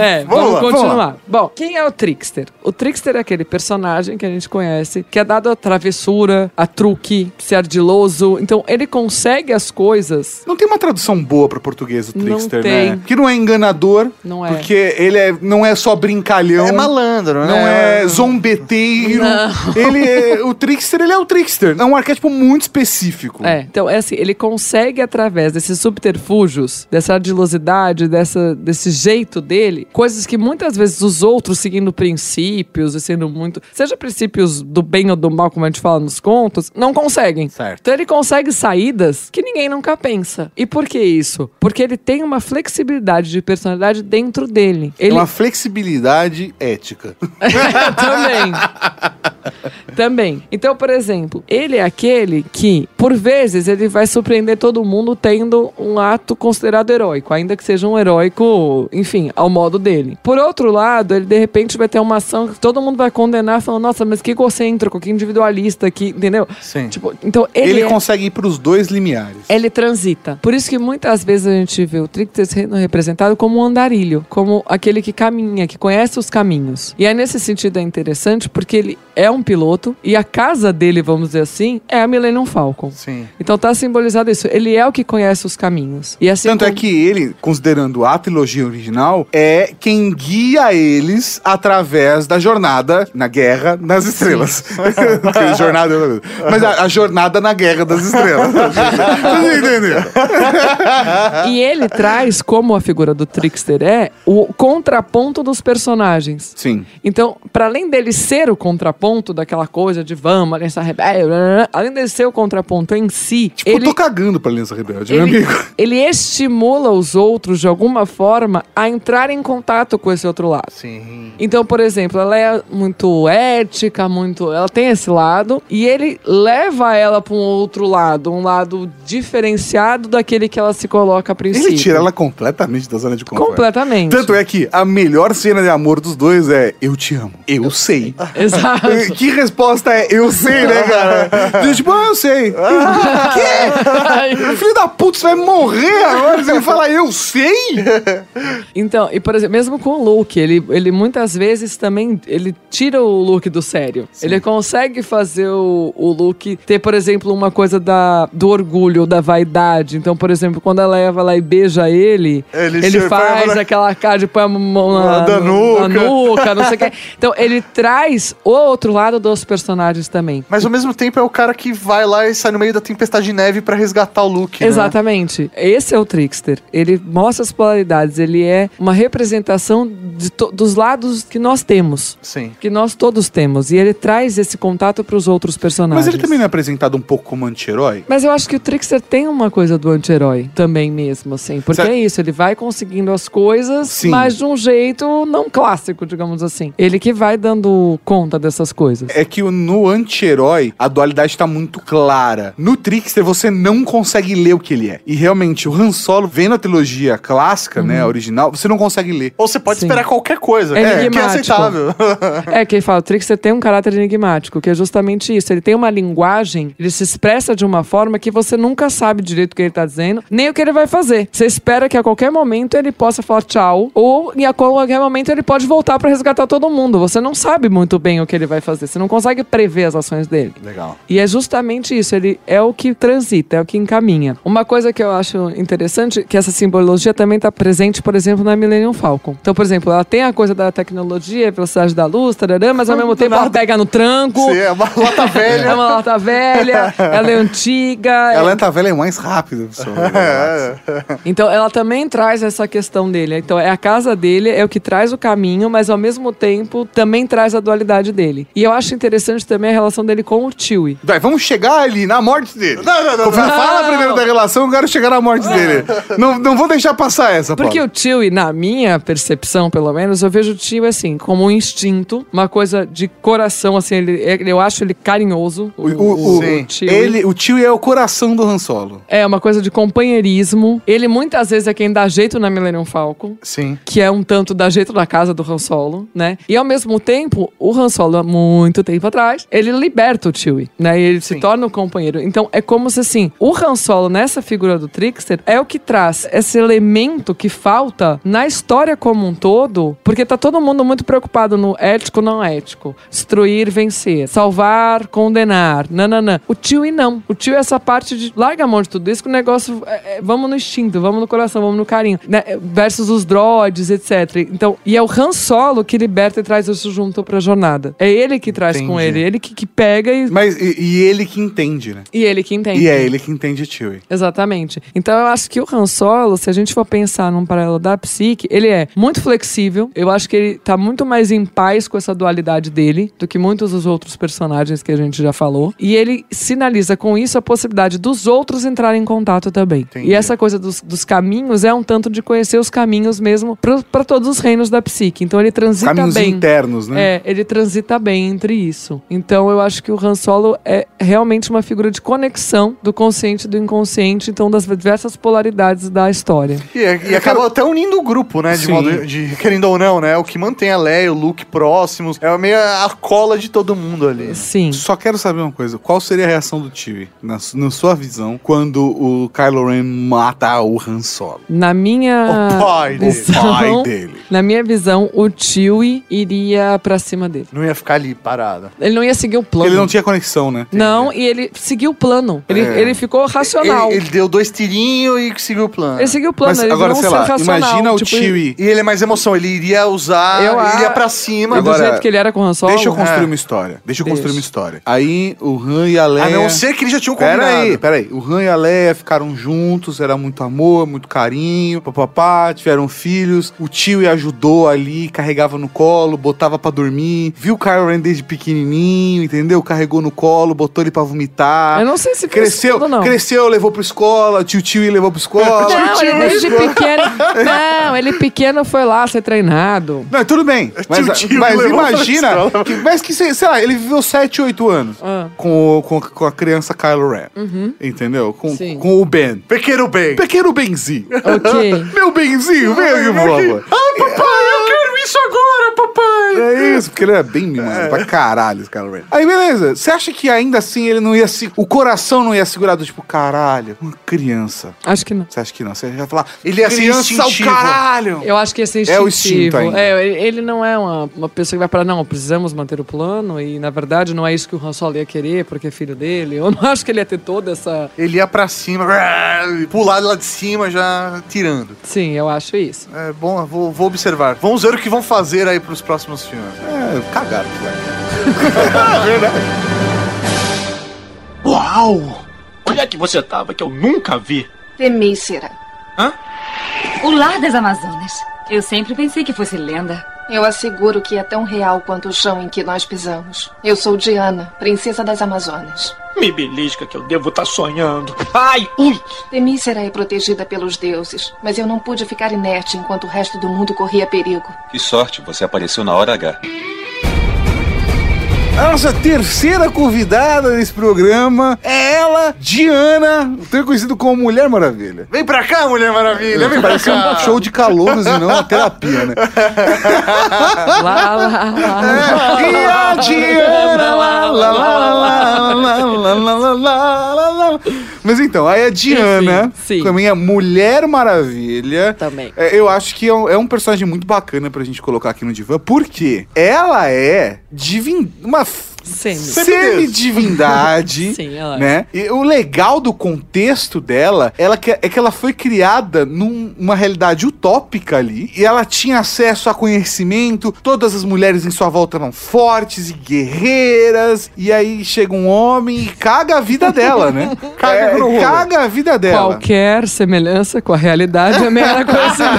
É, vamos, vamos, lá, continuar. vamos lá. Bom, quem é o Trickster? O Trickster é aquele personagem que a gente conhece, que é dado a travessura, a truque, ser ardiloso. Então, ele consegue as coisas. Não tem uma tradução boa para português o Não Trickster, tem. né? Que não é enganador. Não é. Porque ele é, não é só brincalhão. É malandro, né? Não é zombeteiro. Não. Ele é, o Trickster, ele é o Trickster. É um arquétipo muito específico. É, então é assim, ele consegue através desses subterfúgios, dessa ardilosidade, dessa, desse jeito dele, coisas que muitas vezes os outros, seguindo princípios e sendo muito, seja princípios do bem ou do mal, como a gente fala nos contos, não conseguem. Certo. Então ele consegue saídas que ninguém nunca pensa. E por que isso? Porque ele tem uma flexibilidade de personalidade dentro dele. É Ele uma flexibilidade ética. Também. Também. Então, por exemplo, ele é aquele que, por vezes, ele vai surpreender todo mundo tendo um ato considerado heróico, ainda que seja um heróico, enfim, ao modo dele. Por outro lado, ele de repente vai ter uma ação que todo mundo vai condenar, falando, nossa, mas que egocêntrico, que individualista, que, entendeu? Sim. Tipo, então ele, Ele, é- consegue ir pros dois limiares. ele transita. Por isso que muitas vezes a gente vê o sendo representado como um andarilho, como aquele que caminha, que conhece os caminhos. E aí, nesse sentido, é interessante porque ele é um piloto e a casa dele, vamos dizer assim, é a Millennium Falcon. Sim. Então tá simbolizado isso. Ele é o que conhece os caminhos. E assim Tanto é como- que ele, considerando a trilogia original, é quem guia eles através da jornada na Guerra nas Estrelas. Jornada, mas a, a jornada na Guerra das Estrelas. Vocês entenderam? E ele traz, como a figura do Trickster é, o o contraponto dos personagens. Sim. Então, para além dele ser o contraponto daquela coisa de vamos, aliança rebelde, além dele ser o contraponto em si, Tipo, ele, eu tô cagando pra Aliança Rebelde, meu ele, amigo. ele estimula os outros de alguma forma a entrar em contato com esse outro lado. Sim. Então, por exemplo, ela é muito ética, muito. Ela tem esse lado, e ele leva ela pra um outro lado, um lado diferenciado daquele que ela se coloca a princípio. Ele tira ela completamente da zona de conforto. completamente. Tanto é que a melhor cena de amor dos dois é Eu te amo. Eu sei. Exato. que resposta é eu sei, né, cara? Diz, tipo, ah, eu sei. Quê? Filho da puta, você vai morrer agora. Você vai falar, eu sei? Então, e por exemplo, mesmo com o Luke, ele, ele muitas vezes também ele tira o Luke do sério. Ele consegue fazer o, o Luke ter, por exemplo, uma coisa da, do orgulho, da vaidade. Então, por exemplo, quando ela leva lá e beija ele, Ele ele, faz aquela cara de põe a mão na, no- na nuca. nuca, não sei o que. Então, ele traz o outro lado dos personagens também. Mas ao mesmo tempo é o cara que vai lá e sai no meio da tempestade de neve pra resgatar o Luke. né? Exatamente. Esse é o Trickster. Ele mostra as polaridades. Ele é uma representação dos lados que nós temos. Sim. Que nós todos temos. E ele traz esse contato para os outros personagens. Mas ele também não é apresentado um pouco como anti-herói? Mas eu acho que o Trickster tem uma coisa do anti-herói também mesmo, assim. Porque Certo. é isso, ele vai conseguindo as coisas, Sim. mas de um jeito não clássico, digamos assim. Ele que vai dando conta dessas coisas. É que no anti-herói, a dualidade tá muito clara. No Trickster, você não consegue ler o que ele é. E realmente, o Han Solo, vendo a trilogia clássica, né, a original, você não consegue ler. Ou você pode Sim. esperar qualquer coisa. É É, que é aceitável. É, que ele fala, o Trickster tem um caráter enigmático, que é justamente isso. Ele tem uma linguagem, ele se expressa de uma forma que você nunca sabe direito o que ele tá dizendo, nem o que ele vai fazer. Você espera que a qualquer momento ele possa falar tchau, ou em a qualquer momento ele pode voltar pra resgatar todo mundo. Você não sabe muito bem o que ele vai fazer, você não consegue prever as ações dele. Legal. E é justamente isso, ele é o que transita, é o que encaminha. Uma coisa que eu acho interessante, que essa simbologia também está presente, por exemplo, na Millennium Falcon. Então, por exemplo, ela tem a coisa da tecnologia, velocidade da luz, tarará, mas ao mesmo tempo ela pega no tranco. Sim, é uma lata É velha. uma lata velha, ela é antiga. Ela é- é tá velha é mais rápido. pessoal. Então, ela também traz essa questão dele. Então, é a casa dele, é o que traz o caminho, mas ao mesmo tempo também traz a dualidade dele. E eu acho interessante também a relação dele com o Chewie. Vai, vamos chegar ali na morte dele. Não, não, não, Fala não. fala primeiro da relação, eu quero chegar na morte dele. Não, não vou deixar passar essa, Porque Paulo. o Chewie, na minha percepção, pelo menos, eu vejo o Chewie assim, como um instinto, uma coisa de coração, assim, ele, eu acho ele carinhoso. O, o, o, Sim. Chewie. ele, o tio é o coração do Han Solo. É uma coisa de companheirismo. Ele muitas vezes é quem dá jeito na Millennium Falcon. Sim. Que é um tanto da jeito da casa do Han Solo, né? E ao mesmo tempo, o Han Solo, há muito tempo atrás, ele liberta o Chewie, né? E ele se Sim. torna o companheiro. Então é como se assim, o Han Solo nessa figura do Trickster é o que traz esse elemento que falta na história como um todo, porque tá todo mundo muito preocupado no ético, não ético, destruir, vencer, salvar, condenar, nananã. O Chewie não. O Chewie é essa parte de larga a mão de tudo isso, que o negócio é, é, vamos no instinto, vamos no coração, vamos no carinho, né? Versus os droids, etc. Então, e é o Han Solo que liberta e traz isso junto pra jornada. É ele que traz com Entendi. ele, ele que, que pega e, Mas, e, e ele que entende, né? e ele que entende. E é ele que entende tio. Exatamente. Então eu acho que o Han Solo, se a gente for pensar num paralelo da psique, ele é muito flexível. Eu acho que ele tá muito mais em paz com essa dualidade dele do que muitos dos outros personagens que a gente já falou. E ele sinaliza com isso a possibilidade dos outros entrarem em contato também. Entendi. E essa coisa dos, dos caminhos é um tanto de conhecer os caminhos mesmo para todos os reinos da psique. Então ele transita Caminhos bem. Internos, né? É, ele transita bem entre isso. Então eu acho que o Han Solo é realmente uma figura de conexão do consciente e do inconsciente, então das diversas polaridades da história. E, e acaba até unindo o grupo, né? De Sim. modo de querendo ou não, né? O que mantém a Leia e o Luke próximos. É meio a cola de todo mundo ali. Sim. Só quero saber uma coisa. Qual seria a reação do Chewie, na, na sua visão, quando o Kylo Ren mata o Han Solo? Na minha O pai dele. visão, Pai dele. na minha visão, o Chewie iria pra cima dele. Não ia ficar ali parado. Ele não ia seguir o plano. Ele não tinha conexão, né? Não, e ele seguiu o plano. Ele, É. ele ficou racional. Ele, Ele, ele deu dois tirinhos e seguiu o plano. seguiu o plano, Mas ele agora, um sei ser lá, racional. imagina o tipo, Chewie. E ele é mais emoção, ele iria usar, Eu ele iria pra cima. do Agora, jeito que ele era com o Han Solo. Deixa eu construir É. uma história. Deixa eu Deixa. construir uma história. Aí o Han e a Leia. A não ser que eles já tinham combinado. Pera aí, pera aí. O Han e a Leia ficaram juntos, era muito amor, muito carinho, papapá, tiveram um filho. filhos, o tio ajudou ali, carregava no colo, botava pra dormir, viu o Kylo Ren desde pequenininho, entendeu? Carregou no colo, botou ele pra vomitar. Eu não sei se Cresceu, tudo, não. cresceu, levou pra escola, tio tio levou pra escola. Não, ele desde pequeno. Não, ele pequeno foi lá ser treinado. Não, tudo bem. Mas, Tio-tio mas levou pra imagina. escola. Que, mas que, sei lá, ele viveu 7, 8 anos Ah. com, o- com, com a criança Kylo Ren. Entendeu? Com, Sim. com o Ben. Pequeno bem. Pequeno Benzinho. Ok. Meu Benzinho, vem aqui, por favor. Ai, papai, eu quero isso agora, papai. É isso, porque ele era bem mimado pra caralho, esse Ren. Aí, beleza. Você acha que ainda assim ele não ia se. O coração não ia segurar do tipo, caralho, uma criança. Acho que não. Você acha que não? Você ia falar, Ele ia ser criança, o instintivo. caralho. Eu acho que esse É o instintivo. instinto ainda. É, ele- não é uma, uma pessoa que vai falar, não, precisamos manter o plano, e na verdade não é isso que o Han Solo ia querer, porque é filho dele. Eu não acho que ele ia ter toda essa. Ele ia pra cima, pular lá de cima já tirando. Sim, eu acho isso. É bom, vou, vou observar. Vamos ver o que vão fazer aí pros próximos filmes. É, cagaram, velho. Uau! Onde é que você tava que eu nunca vi? Temícera. Hã? O lar das Amazonas. Eu sempre pensei que fosse lenda. Eu asseguro que é tão real quanto o chão em que nós pisamos. Eu sou Diana, princesa das Amazonas. Me belisca que eu devo estar sonhando. Ai, ui! Temícera é protegida pelos deuses, mas eu não pude ficar inerte enquanto o resto do mundo corria perigo. Que sorte, você apareceu na hora H. A nossa terceira convidada nesse programa é ela, Diana, também conhecido como Mulher Maravilha. Vem pra cá, Mulher Maravilha, vem pra Parece cá. um show de calouros e não uma terapia, né? Lá, lá, lá. E a Diana, lá, lá, lá, lá, lá, lá, lá, lá, lá, lá, lá. Mas então, aí a Diana, Enfim, sim. também é Mulher Maravilha. Também. É, eu acho que é um, é um personagem muito bacana pra gente colocar aqui no divã, porque ela é divin... uma Semi. semi-divindade, Sim, ela é. né? E o legal do contexto dela ela que- é que ela foi criada num- numa realidade utópica ali, e ela tinha acesso a conhecimento, todas as mulheres em sua volta eram fortes e guerreiras, e aí chega um homem e caga a vida dela, né? Caga É, no rolo. caga a vida dela. Qualquer semelhança com a realidade é mera coincidência.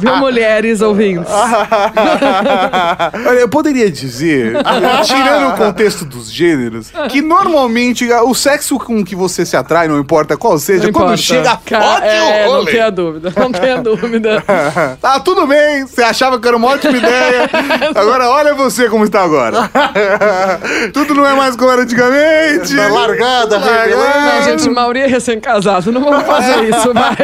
Viu, mulheres ouvintes? Olha, eu poderia dizer, tirando o contexto dos gêneros, que normalmente o sexo com que você se atrai, não importa qual seja, Não quando importa. chega, Ca- fode é, o Não tenha dúvida, não tenha dúvida. Tá tudo bem, você achava que era uma ótima ideia, agora olha você como está agora. tudo não é mais como era antigamente. Tá largada. Não, gente, Mauri é recém-casado, não vamos fazer isso, mas...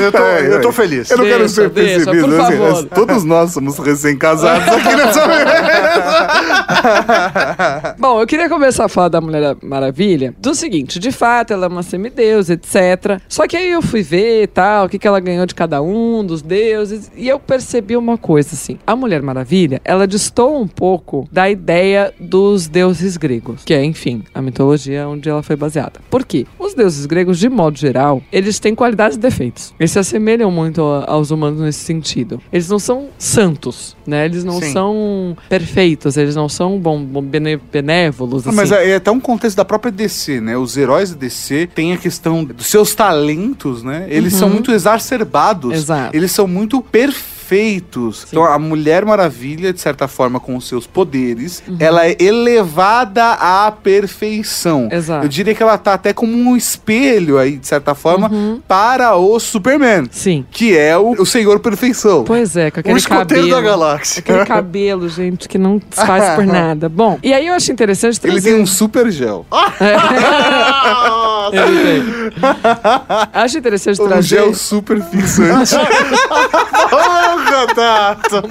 Eu tô, eu tô feliz. Eu não quero Deixa, ser deixa, percebido, por assim, favor. todos nós somos recém-casados aqui nessa mesa. Bom, eu queria começar a falar da Mulher Maravilha do seguinte, de fato, ela é uma semideus, etc. Só que aí eu fui ver tal, o que, que ela ganhou de cada um, dos deuses, e eu percebi uma coisa, assim. A Mulher Maravilha, ela distou um pouco da ideia dos deuses gregos, que é, enfim, a mitologia onde ela foi baseada. Por quê? Os deuses gregos, de modo geral, eles têm qualidades e defeitos. Eles se assemelham muito aos humanos nesse sentido. Eles não são santos, né? Eles não Sim. são perfeitos, eles não são bom, bene- benévolos, Ah, assim. Mas é, é até um contexto da própria DC, né? Os heróis da DC têm a questão dos seus talentos, né? Eles são muito exacerbados. Exato. Eles são muito perfeitos. Então a Mulher Maravilha, de certa forma, com os seus poderes, ela é elevada à perfeição. Exato. Eu diria que ela tá até como um espelho aí, de certa forma, para o Superman. Sim. Que é o, o Senhor Perfeição. Pois é, com O aquele escoteiro cabelo. da galáxia. Aquele cabelo, gente, que não desfaz por nada. Bom, e aí eu acho interessante Ele trazer... tem um super gel. Ele tem. Acho interessante Um trazer... gel super fixante. Porra, Tato.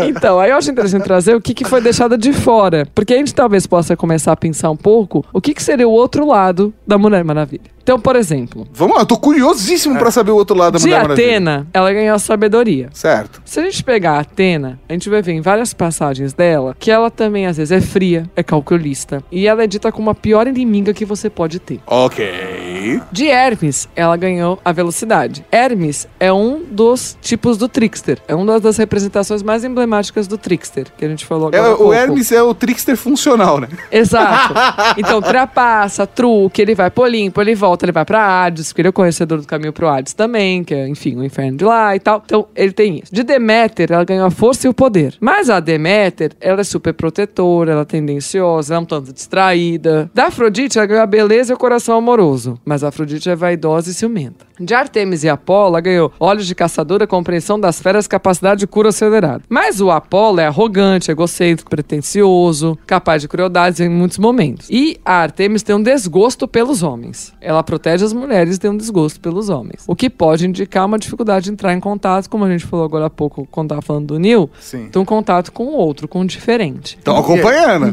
Então, aí eu acho interessante trazer o que, que foi deixado de fora. Porque a gente talvez possa começar a pensar um pouco o que, que seria o outro lado da Mulher Maravilha. Então, por exemplo, Vamos lá, eu tô curiosíssimo pra saber o outro lado da de Mulher Maravilha. Atena, ela ganhou a sabedoria. Certo. Se a gente pegar a Atena, a gente vai ver em várias passagens dela que ela também, às vezes, é fria, é calculista. E ela é dita como a pior inimiga que você pode ter. Ok. Ok. De Hermes, ela ganhou a velocidade. Hermes é um dos tipos do trickster. É uma das representações mais emblemáticas do trickster, que a gente falou É, agora. há o. Hermes é o trickster funcional, né? Exato. Então, trapaça, truque, ele vai pro Olimpo, ele volta, ele vai pra Hades, porque ele é o conhecedor do caminho pro Hades também, que é, enfim, o inferno de lá e tal. Então, ele tem isso. De Deméter, ela ganhou a força e o poder. Mas a Deméter, ela é super protetora, ela é tendenciosa, ela é um tanto distraída. Da Afrodite, ela ganhou a beleza e o coração amoroso. Mas a Afrodite é vaidosa e ciumenta. De Artemis e Apolo, ela ganhou olhos de caçadora, compreensão das feras, capacidade de cura acelerada. Mas o Apolo é arrogante, egocêntrico, pretencioso, capaz de crueldades em muitos momentos. E a Artemis tem um desgosto pelos homens. Ela protege as mulheres e tem um desgosto pelos homens. O que pode indicar uma dificuldade de entrar em contato, como a gente falou agora há pouco, quando tava falando do Neil, Sim. ter um contato com o outro, com o diferente. Estão acompanhando.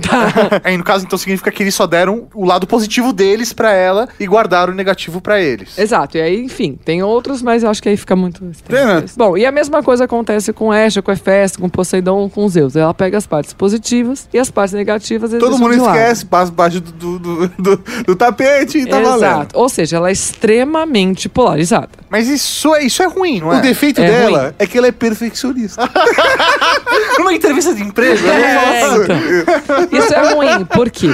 Aí, no caso, então, significa que eles só deram o lado positivo deles pra ela e guardaram o negativo pra eles. Exato, e aí, enfim, tem outros, mas eu acho que aí fica muito Tem, né? Bom, e a mesma coisa acontece com Hestia, com Hefesto, com Poseidon, com Zeus. Ela pega as partes positivas e as partes negativas Todo mundo esquece, passa embaixo do, do, do, do- tapete e tá valendo. Exato. Ou seja, ela é extremamente polarizada. Mas isso é, isso é ruim, não O é? defeito É dela ruim. é que ela é perfeccionista. Numa entrevista de emprego, né? É, Nossa. então. Isso é ruim, por quê?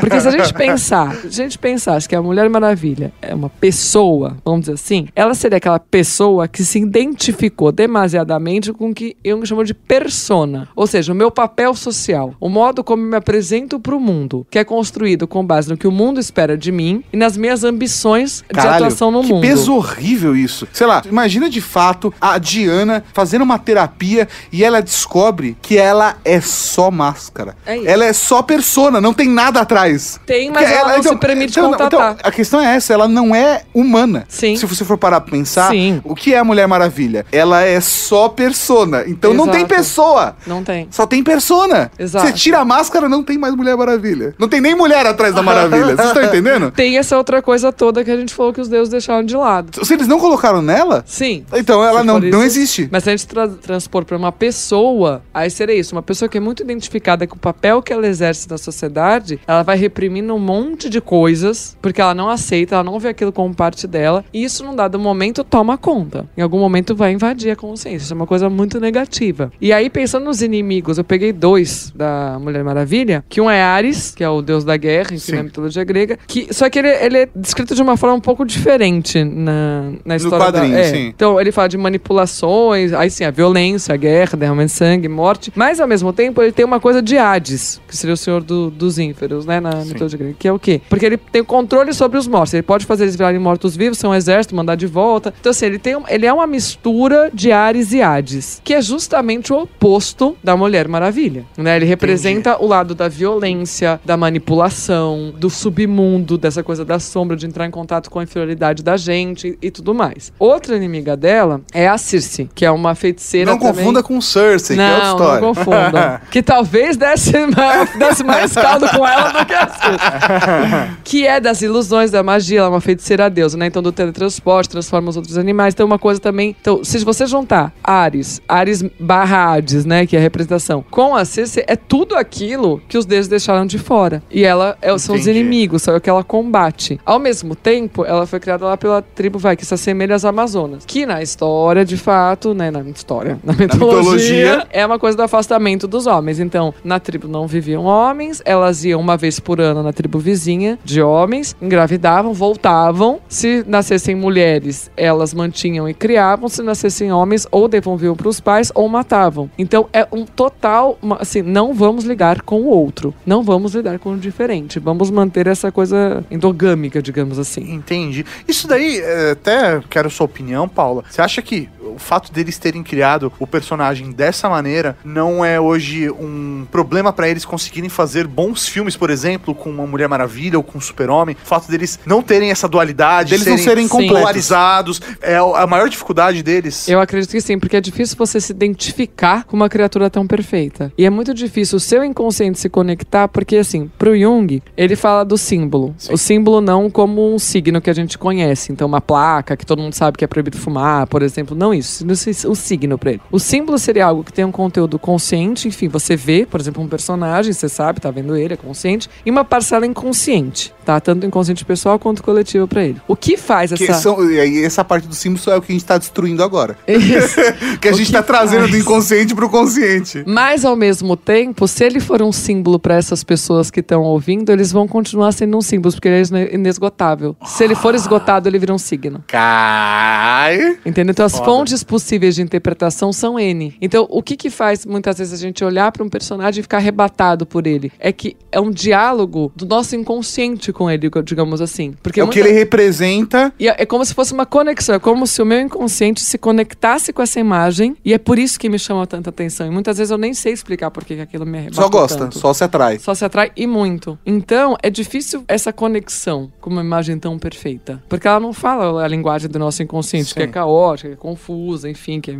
Porque se a gente pensar, se a gente pensasse que a Mulher Maravilha é uma pessoa, vamos dizer assim, ela seria aquela pessoa que se identificou demasiadamente com o que eu chamo de persona. Ou seja, o meu papel social, o modo como eu me apresento pro mundo, que é construído com base no que o mundo espera de mim e nas minhas ambições de atuação no que mundo. peso horrível isso. Sei lá, imagina de fato a Diana fazendo uma terapia e ela descobre que ela é só máscara. É. Ela é só persona, não tem nada atrás. Tem, mas Que ela não se permite não, contatar. a questão é essa, ela não é humana. Sim. Se você for parar pra pensar, Sim. o que é a Mulher Maravilha? Ela é só persona. Então não tem Exato. pessoa. Não tem. Só tem persona. Exato. Você tira a máscara, não tem mais Mulher Maravilha. Não tem nem mulher atrás da Maravilha. Vocês estão entendendo? Tem essa outra coisa toda que a gente falou que os deuses deixaram de lado. Se eles não colocaram nela, Sim. então ela não, for não isso- existe. Mas se a gente tra- transpor pra uma pessoa, aí seria isso. Uma pessoa que é muito identificada com o papel que ela exerce na sociedade, ela vai reprimindo um monte de coisas, porque ela não aceita, ela não vê aquilo como parte dela. E isso, num dado momento, toma conta. Em algum momento vai invadir a consciência. Isso é uma coisa muito negativa. E aí, pensando nos inimigos, eu peguei dois da Mulher Maravilha, que um é Ares, que é o deus da guerra, enfim, Sim. na mitologia grega. Que, só que ele, ele é descrito de uma forma um pouco diferente na, na história quadrinho, da, é. sim. Então ele fala de manipulações, aí sim, a violência, a guerra, derramamento de sangue, morte. Mas ao mesmo tempo ele tem uma coisa de Hades, que seria o senhor do- dos ínferos, né? Na mitologia grega. Que é o quê? Porque ele tem o controle sobre os mortos. Ele pode fazer eles virarem mortos-vivos, ser um exército, mandar de volta. Então, assim, ele, tem, um- ele é uma mistura de Ares e Hades, que é justamente o oposto da Mulher Maravilha. Né? Ele representa o lado da violência, da manipulação, do submundo, dessa coisa da sombra, de entrar em contato com a inferioridade da gente e tudo mais. Outra inimiga dela é a Circe, que é uma feiticeira Não também. confunda com Cersei, que é outra Não, história. não confunda. que talvez desse mais, desse mais caldo com ela do que a Circe. que é das ilusões da magia, ela é uma feiticeira deusa, né? Então do teletransporte, transforma os outros animais. Tem uma coisa também. Então, se você juntar Ares, Ares barra Hades, né? Que é a representação, com a Circe, é tudo aquilo que os deuses deixaram de fora. E ela é, são os inimigos, são o que ela combate. Ao mesmo tempo, ela foi criada lá pela tribo, vai, que se assemelha às Amazonas. Que na história, de fato, né? Na história, na mitologia, mitologia. é uma coisa do afastamento dos homens. Então, na tribo não viviam homens, elas iam uma vez por ano na tribo vizinha de homens, engravidavam, voltavam. Se nascessem mulheres, elas mantinham e criavam. Se nascessem homens, ou devolviam para os pais ou matavam. Então, é um total, assim, não vamos ligar com o outro. Não vamos lidar com o diferente. Vamos manter essa coisa endogâmica, digamos assim. Entendi. Isso daí, é, até quero sua opinião, Paula. Você acha que o fato deles terem criado o personagem dessa maneira não é hoje um problema pra eles conseguirem fazer bons filmes, por exemplo, com uma Mulher Maravilha ou com um Super-Homem? O fato deles não terem essa dualidade, Deles não serem polarizados, é a maior dificuldade deles. Eu acredito que sim, porque é difícil você se identificar com uma criatura tão perfeita. E é muito difícil o seu inconsciente se conectar, porque assim, pro Jung, ele fala do símbolo. O símbolo não como um signo que a gente conhece. Então, uma placa que todo mundo sabe que é proibido fumar, por exemplo, não isso. O signo pra ele. O símbolo seria algo que tem um conteúdo consciente, enfim, você vê, por exemplo, um personagem, você sabe, tá vendo ele, é consciente, e uma parcela inconsciente, tá? Tanto inconsciente pessoal quanto coletivo pra ele. O que faz Que essa. são, e aí essa parte do símbolo só é o que a gente tá destruindo agora. Isso. Que a O gente que tá trazendo do faz? inconsciente pro consciente. Mas ao mesmo tempo, se ele for um símbolo para essas pessoas que estão ouvindo, eles vão continuar sendo um símbolo, porque ele é ine- inesgotável. Se ele for esgotado, ele vira um signo. Cai. Entendeu? Então as fontes possíveis de interpretação são N. Então o que que faz muitas vezes a gente olhar para um personagem e ficar arrebatado por ele? É que é um diálogo do nosso inconsciente com ele, digamos assim. Porque É o que ele representa. e é é como se fosse uma conexão, é como se o meu inconsciente se conectasse com essa imagem, e é por isso que me chama tanta atenção. E muitas vezes eu nem sei explicar por que aquilo me arrebata Só gosta, tanto. só se atrai. Só se atrai e muito. Então, é difícil essa conexão com uma imagem tão perfeita. Porque ela não fala a linguagem do nosso inconsciente, que é caótica, que é confusa, enfim, que é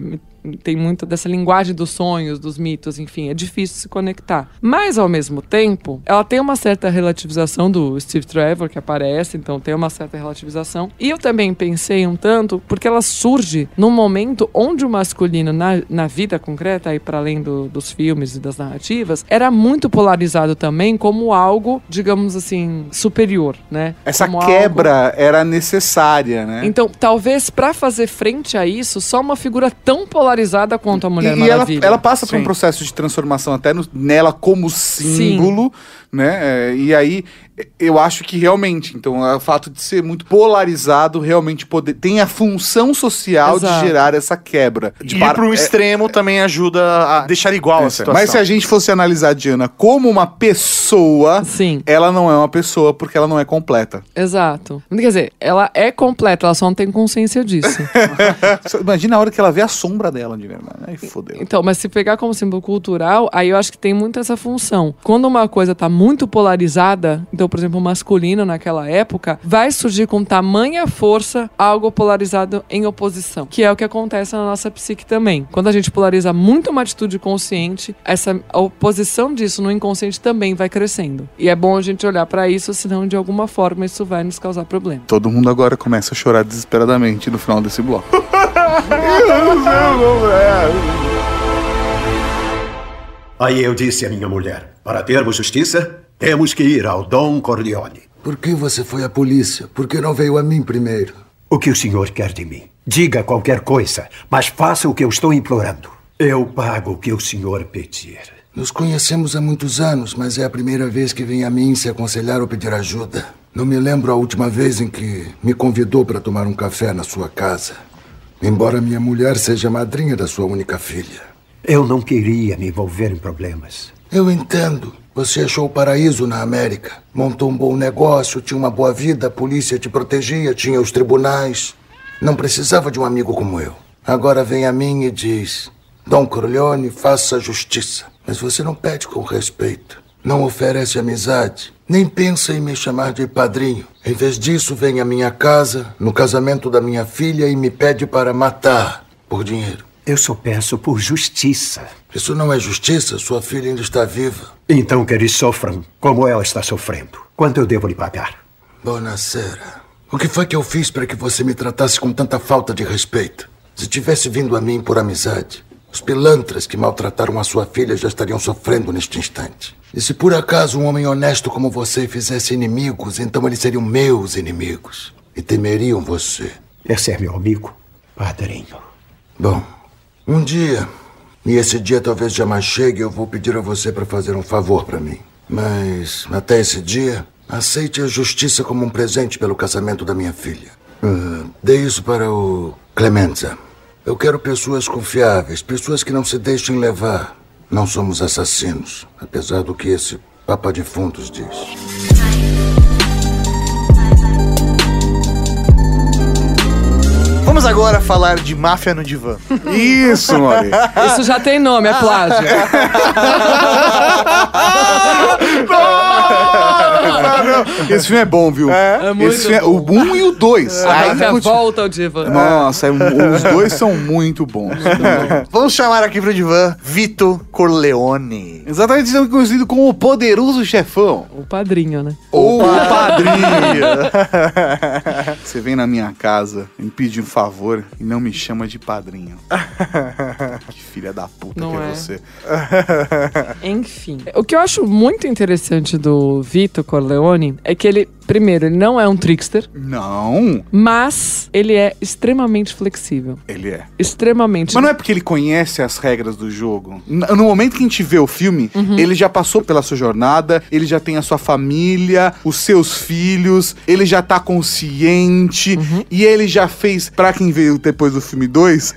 tem muito dessa linguagem dos sonhos, dos mitos, enfim, é difícil se conectar. Mas, ao mesmo tempo, ela tem uma certa relativização do Steve Trevor que aparece, então tem uma certa relativização. E eu também pensei um tanto, porque ela surge num momento onde o masculino, na, na vida concreta, aí para além do- dos filmes e das narrativas, era muito polarizado também como algo, digamos assim, superior, né? Essa Como algo- quebra era necessária, né? Então, talvez para fazer frente a isso, só uma figura tão polarizada quanto a Mulher e, e ela, Maravilha. ela passa por um Sim. processo de transformação até no- nela como símbolo, né? É, E aí eu acho que realmente, então, é o fato de ser muito polarizado realmente poder, tem a função social Exato. de gerar essa quebra. De Ir par- para um é- extremo também ajuda a deixar igual a essa- situação. Mas se a gente fosse analisar a Diana como uma pessoa, Sim. ela não é uma pessoa porque ela não é completa. Exato. Quer dizer, ela é completa, ela só não tem consciência disso. Imagina a hora que ela vê a sombra dela de verdade. Aí fodeu. Então, mas se pegar como símbolo cultural, aí eu acho que tem muito essa função. Quando uma coisa tá muito polarizada, então, por exemplo, masculino naquela época, vai surgir com tamanha força algo polarizado em oposição, que é o que acontece na nossa psique também. Quando a gente polariza muito uma atitude consciente, essa oposição disso no inconsciente também vai crescendo. E é bom a gente olhar pra isso, senão de alguma forma isso vai nos causar problema. Todo mundo agora começa a chorar desesperadamente no final desse bloco. Aí eu disse à minha mulher: para termos justiça, temos que ir ao Dom Corleone. Por que você foi à polícia? Por que não veio a mim primeiro? O que o senhor quer de mim? Diga qualquer coisa, mas faça o que eu estou implorando. Eu pago o que o senhor pedir. Nos conhecemos há muitos anos, mas é a primeira vez que vem a mim se aconselhar ou pedir ajuda. Não me lembro a última vez em que me convidou para tomar um café na sua casa. Embora minha mulher seja madrinha da sua única filha. Eu não queria me envolver em problemas. Eu entendo. Você achou o paraíso na América. Montou um bom negócio, tinha uma boa vida, a polícia te protegia, tinha os tribunais. Não precisava de um amigo como eu. Agora vem a mim e diz: Dom Corleone, faça justiça. Mas você não pede com respeito. Não oferece amizade. Nem pensa em me chamar de padrinho. Em vez disso, vem à minha casa, no casamento da minha filha, e me pede para matar por dinheiro. Eu só peço por justiça. Isso não é justiça. Sua filha ainda está viva. Então que eles sofram como ela está sofrendo. Quanto eu devo lhe pagar? Bonacera. O que foi que eu fiz para que você me tratasse com tanta falta de respeito? Se tivesse vindo a mim por amizade, os pilantras que maltrataram a sua filha já estariam sofrendo neste instante. E se por acaso um homem honesto como você fizesse inimigos, então eles seriam meus inimigos e temeriam você. Esse é meu amigo, padrinho. Bom, um dia, e esse dia talvez jamais chegue, eu vou pedir a você para fazer um favor para mim. Mas até esse dia, aceite a justiça como um presente pelo casamento da minha filha. Ah, dê isso para o Clemenza. Eu quero pessoas confiáveis, pessoas que não se deixem levar. Não somos assassinos, apesar do que esse Papa de Fundos diz. Vamos agora falar de máfia no divã. Isso, Mori. Isso já tem nome, é plágio. Esse filme é bom, viu? É muito Esse filme é, o 1 e o 2. A máfia volta ao diva. Nossa, é um- os dois são muito bons. Vamos chamar aqui pro divã Vito Corleone. Exatamente, são conhecido como o poderoso chefão. O padrinho, né? Ou o padrinho. Você vem na minha casa, me pede um favor e não me chama de padrinho. que filha da puta Não que é, é. você. Enfim. O que eu acho muito interessante do Vito Corleone é que ele, primeiro, ele não é um trickster, Não, mas ele é extremamente flexível. ele é. Extremamente. Mas não é porque ele conhece as regras do jogo. No momento que a gente vê o filme, Uhum. ele já passou pela sua jornada, ele já tem a sua família, os seus filhos, ele já tá consciente Uhum. e ele já fez, pra quem veio depois do filme 2,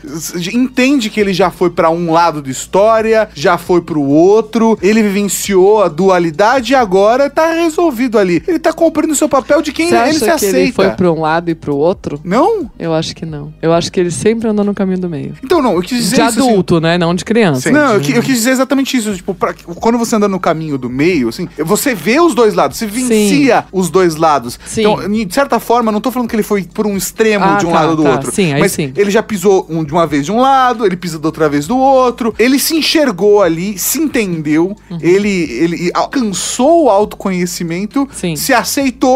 entende que ele já foi pra um lado da história, já foi pro outro, ele vivenciou a dualidade e agora tá resolvido ali. Ele tá cumprindo o seu papel de quem Você ele acha se que aceita. ele foi pra um lado e pro outro? Não? Eu acho que não. Eu acho que ele sempre andou no caminho do meio. Então não, eu quis dizer De isso, assim, adulto, né? Não de criança. Não, eu, eu quis dizer exatamente isso. Tipo, pra- quando você anda no caminho do meio, assim, você vê os dois lados, você vivencia os dois lados. Sim. Então, de certa forma, não tô falando que ele foi por um extremo Ah, de um tá, lado ou do tá. outro. Sim, aí mas sim. ele já pisou um- de uma vez de um lado, ele pisa da outra vez do outro. Ele se enxergou ali, se entendeu, Uhum. ele, ele alcançou o autoconhecimento, se aceitou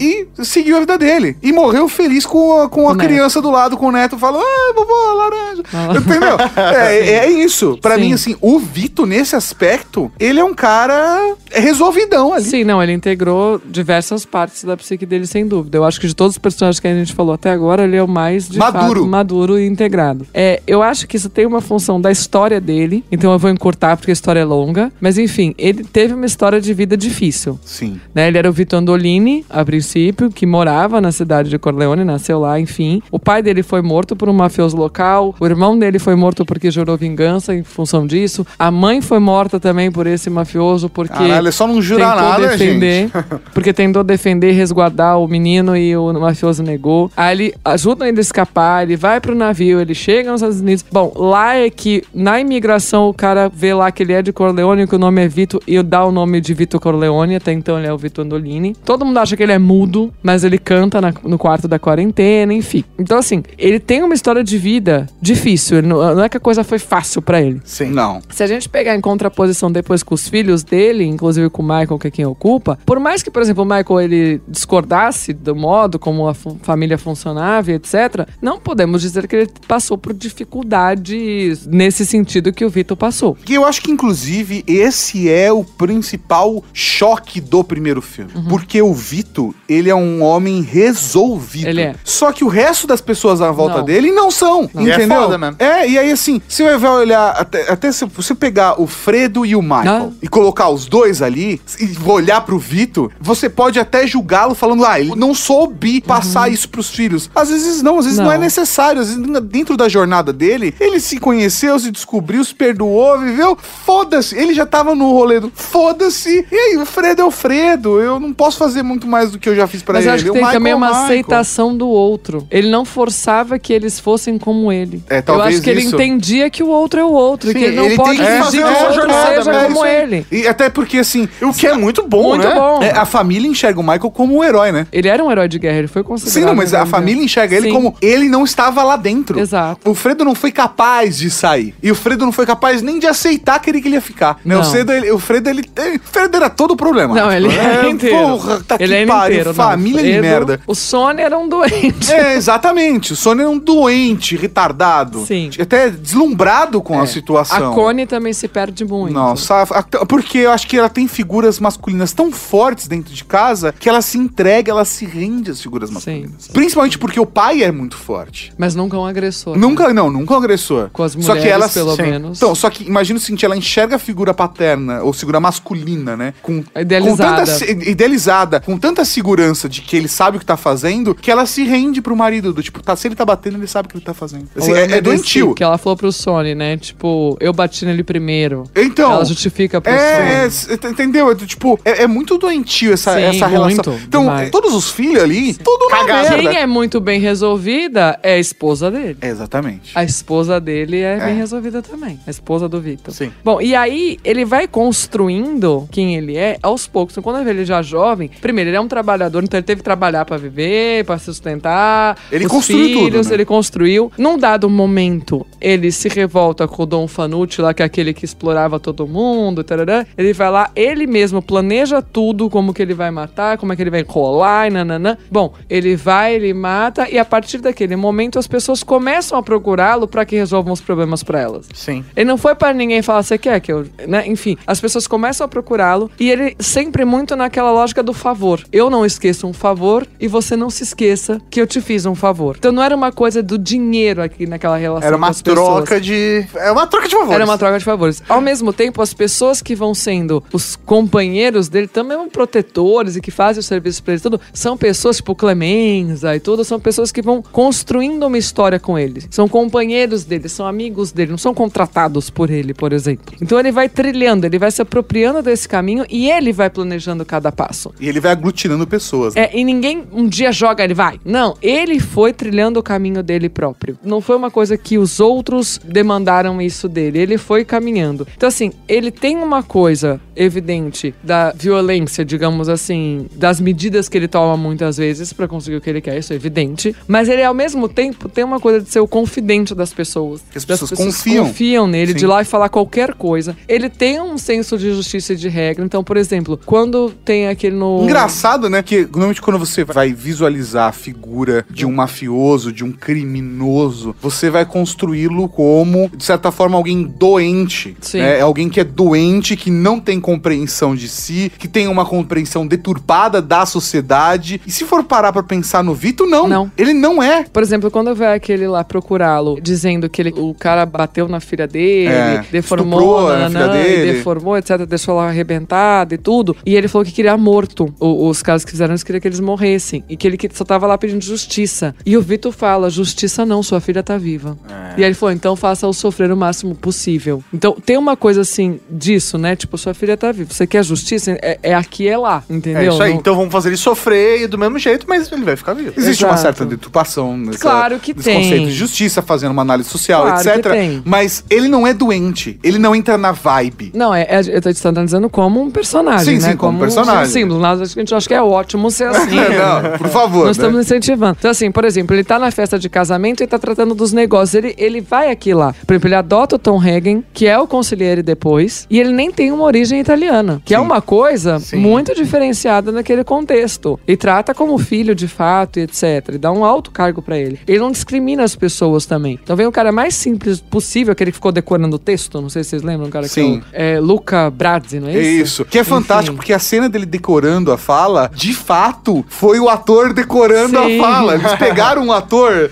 e seguiu a vida dele. E morreu feliz com a, com a neto. criança do lado, com o neto, falando: Ah, vovô, laranja. Entendeu? É, é isso. Pra Sim. mim, assim, o Vito, nesse aspecto, ele é um cara resolvidão ali. Sim, não, ele integrou diversas partes da psique dele, sem dúvida. Eu acho que de todos os personagens que a gente falou até agora, ele é o mais Maduro. fato, maduro e integrado. É, eu acho que isso tem uma função da história dele, então eu vou encurtar porque a história é longa. Mas enfim, ele teve uma história de vida difícil. Sim. Né? Ele era o Vito Andolini, a princípio, que morava na cidade de Corleone, nasceu lá, enfim. O pai dele foi morto por um mafioso local, o irmão dele foi morto porque jurou vingança em função disso. A mãe foi morta também por esse mafioso porque Caralho, é só não tentou nada, defender, gente. porque tentou defender, resguardar o menino e o mafioso negou. Aí ele ajuda ele a escapar, ele vai pro navio, ele chega nos Estados Unidos. Bom, lá é que na imigração o cara vê lá que ele é de Corleone, que o nome é Vito e dá o nome de Vito Corleone, até então ele é o Vito Andolini. Todo mundo acha que ele é mudo, mas ele canta na- no quarto da quarentena, enfim. Então assim, ele tem uma história de vida difícil, ele não, não é que a coisa foi fácil pra ele. Sim. Não. Se a gente pegar em contraposição depois com os filhos dele, inclusive com o Michael, que é quem ocupa, por mais que, por exemplo, o Michael ele discordasse do modo como a família funcionava e etc., não podemos dizer que ele passou por dificuldades nesse sentido que o Vitor passou. E eu acho que, inclusive, esse é o principal choque do primeiro filme. Uhum. Porque o Vito, ele é um homem resolvido. Ele é. Só que o resto das pessoas à volta Não. dele não são. Não. É Entendeu? foda mesmo. É, e aí assim, se você vai olhar, até, até se você pegar o Fredo e o Michael e colocar os dois ali, e olhar pro Vito, você pode até julgá-lo falando, ah, ele não soube passar isso pros filhos. Às vezes não, às vezes não, Não. é necessário. Às vezes, dentro da jornada dele, ele se conheceu, se descobriu, se perdoou, viveu. Foda-se. Ele já tava no rolê do foda-se. E aí, o Fredo é o Fredo. Eu não posso fazer muito mais do que eu já fiz pra Mas ele. eu acho que tem também uma Michael. aceitação do outro. Ele não forçava que eles fossem como ele. É, eu acho que ele isso. entendia que o outro é o outro, Sim, que ele não ele pode exigir que o outro seja né? como ele. E até porque, assim... O que é muito bom, Muito né? bom. é, a família enxerga o Michael como um herói, né? Ele era um herói de guerra, ele foi considerado. Sim, não, mas a família enxerga ele Sim. como ele não estava lá dentro. Exato. O Fredo não foi capaz de sair. E o Fredo não foi capaz nem de aceitar que ele queria ficar. Né? O. Fredo, ele, o Fredo, ele, ele- o Fredo era todo o problema. Não, ele é, inteiro. Porra, tá ele que é pariu, inteiro. família de merda. O Sony era um doente. É, exatamente. O Sony era um doente, retardado. Sim. Até deslumbrado com a situação. A Connie também se perde muito. Nossa, porque eu acho que ela tem figuras masculinas tão fortes dentro de casa que ela se entrega, ela se rende às figuras masculinas. Principalmente porque o pai é muito forte. Mas nunca um agressor. Nunca, não, nunca um agressor. Com as só que mulheres, ela, pelo Sim. menos. Então, só que imagina o seguinte, ela enxerga a figura paterna ou figura masculina, né? Com, Idealizada. Com tanta, idealizada, com tanta segurança de que ele sabe o que tá fazendo, que ela se rende pro marido, do tipo, tá, se ele tá batendo, ele sabe o que ele tá fazendo. Assim, é, é doentio. Que ela falou pro Sony, né? Tipo, eu bati nele primeiro. Então. Ela justifica pro É, Sony. é, entendeu? É, tipo, é, é muito doentio essa, Sim, essa relação. muito, então, demais. é, todos os filhos ali, tudo na merda. Quem é muito bem resolvida é a esposa dele. Exatamente. A esposa dele é, bem É. resolvida também. A esposa do Vitor. Sim. Bom, e aí ele vai construindo quem ele é aos poucos. Então, quando ele já jovem, primeiro, Ele é um trabalhador, então ele teve que trabalhar pra viver, pra sustentar. Ele construiu filhos, tudo, né? Ele construiu. Num dado momento, ele se revolta com o Dom Fanucci, lá, que é aquele que explorava todo mundo, tarará. Ele vai lá, ele mesmo planeja tudo, como que ele vai matar, como é que ele vai colar e nananã. Bom, ele vai, ele mata, e a partir daquele momento as pessoas começam a procurá-lo pra que resolvam os problemas pra elas. Sim. Ele não foi pra ninguém falar, você quer que eu. Né? Enfim, as pessoas começam a procurá-lo e ele sempre muito naquela lógica do favor. Eu não esqueço um favor e você não se esqueça que eu te fiz um favor. Então não era uma coisa do dinheiro aqui naquela relação. Era uma as pessoas. troca de. É uma troca de favores. Era uma troca de favores. Ao mesmo tempo, as pessoas que vão sendo os companheiros dele, também protetores e que fazem o serviço pra ele, tudo, são pessoas tipo Clemenza e tudo, são pessoas que vão construindo uma história com ele. São companheiros dele, são amigos dele, não são contratados por ele, por exemplo. Então ele vai trilhando, ele vai se apropriando desse caminho e ele vai planejando cada passo. E ele vai aglutinando pessoas. né? É, e ninguém um dia joga ele vai. Não, ele foi trilhando o caminho dele próprio. Não foi uma coisa que os outros demandaram isso dele. Ele foi caminhando. Então, assim, ele tem uma coisa evidente da violência, digamos assim, das medidas que ele toma muitas vezes pra conseguir o que ele quer, isso é evidente. Mas ele, ao mesmo tempo, tem uma coisa de ser o confidente das pessoas. Que as Das pessoas confiam. confiam nele, Sim. de ir lá e falar qualquer coisa. Ele tem um senso de justiça e de regra. Então, por exemplo, quando tem aquele no. Engraçado, né? Que normalmente quando você vai visualizar a figura de um mafioso, de um criminoso, você vai construí-lo como, de certa forma, alguém doente. Sim. né? É alguém que é doente, que não tem compreensão de si, que tem uma compreensão deturpada da sociedade. E se for parar pra pensar no Vito, não. Não. Ele não é. Por exemplo, quando vai aquele lá procurá-lo, dizendo que ele, o cara bateu na filha dele, É, deformou nananã, filha dele. deformou, etc, deixou ela arrebentada e tudo. E ele falou que queria morto. O- os caras que fizeram isso queriam que eles morressem. E que ele que- só tava lá pedindo justiça. E o Vitor fala: justiça não, sua filha tá viva. É. E aí ele falou: então faça-o sofrer o máximo possível. Então tem uma coisa assim disso, né? Tipo, sua filha tá viva. Você quer justiça? É, é aqui, é lá. Entendeu? É isso aí. Não- Então vamos fazer ele sofrer do mesmo jeito, mas ele vai ficar vivo. Existe uma Exato. certa deturpação nessa, Claro que nesse tem. conceito de justiça, fazendo uma análise social, Claro que etc. tem. Mas ele não é doente. Ele não entra na vibe. Não, é, é, eu tô te analisando como um personagem, Sim, né? sim, como personagem. Um símbolo. Nós, acho que a gente acha que é ótimo ser assim. não, por favor. Nós né? estamos incentivando. Então, assim, por exemplo, ele tá na festa de casamento e tá tratando dos negócios. Ele, ele vai aqui lá. Por exemplo, ele adota o Tom Hagen, que é o conselheiro depois, e ele nem tem uma origem italiana, que é Sim. uma coisa Sim. muito diferenciada naquele contexto. E trata como filho de fato e etc. E dá um alto cargo pra ele. Ele não discrimina as pessoas também. Então vem o cara mais simples possível, aquele que ficou decorando o texto. Não sei se vocês lembram, o cara Sim. que é, o é Luca Brazzi, não é É isso? isso. Que é fantástico, Enfim. porque a cena dele decorando a fala, de fato, foi o ator decorando Sim. a fala. Eles pegaram um ator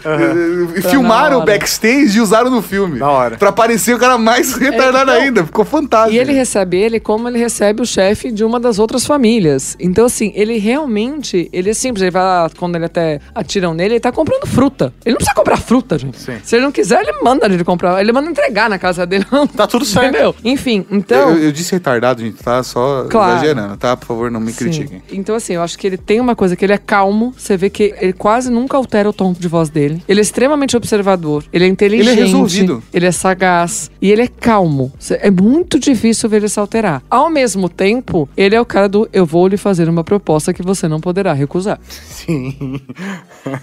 e Tá filmaram na o backstage e usaram no filme. Da hora. Pra parecer o cara mais retardado então- ainda. Ficou fantástico. E ele recebe ele como ele recebe o chefe de uma das outras famílias. Então, assim, ele realmente, ele é simples. Ele vai lá, quando ele até atiram nele, ele tá comprando fruta. Ele não precisa comprar fruta, gente. Sim. Se ele não quiser, ele manda ele comprar. Ele manda entregar na casa dele. Tá tudo certo. Entendeu? Enfim, então... Eu, eu disse retardado, gente, tá? Só Claro. exagerando, tá? Por favor, não me Sim. critiquem. Então, assim, eu acho que ele tem uma coisa que ele é calmo. Você vê que ele quase nunca altera o tom de voz dele. Ele é extremamente observador. Ele é inteligente. Ele é resolvido. Ele é sagaz. E ele é calmo. É muito difícil ver ele se alterar. Ao mesmo tempo, ele é o cara do eu vou lhe fazer uma proposta que você não poderá recusar. Sim.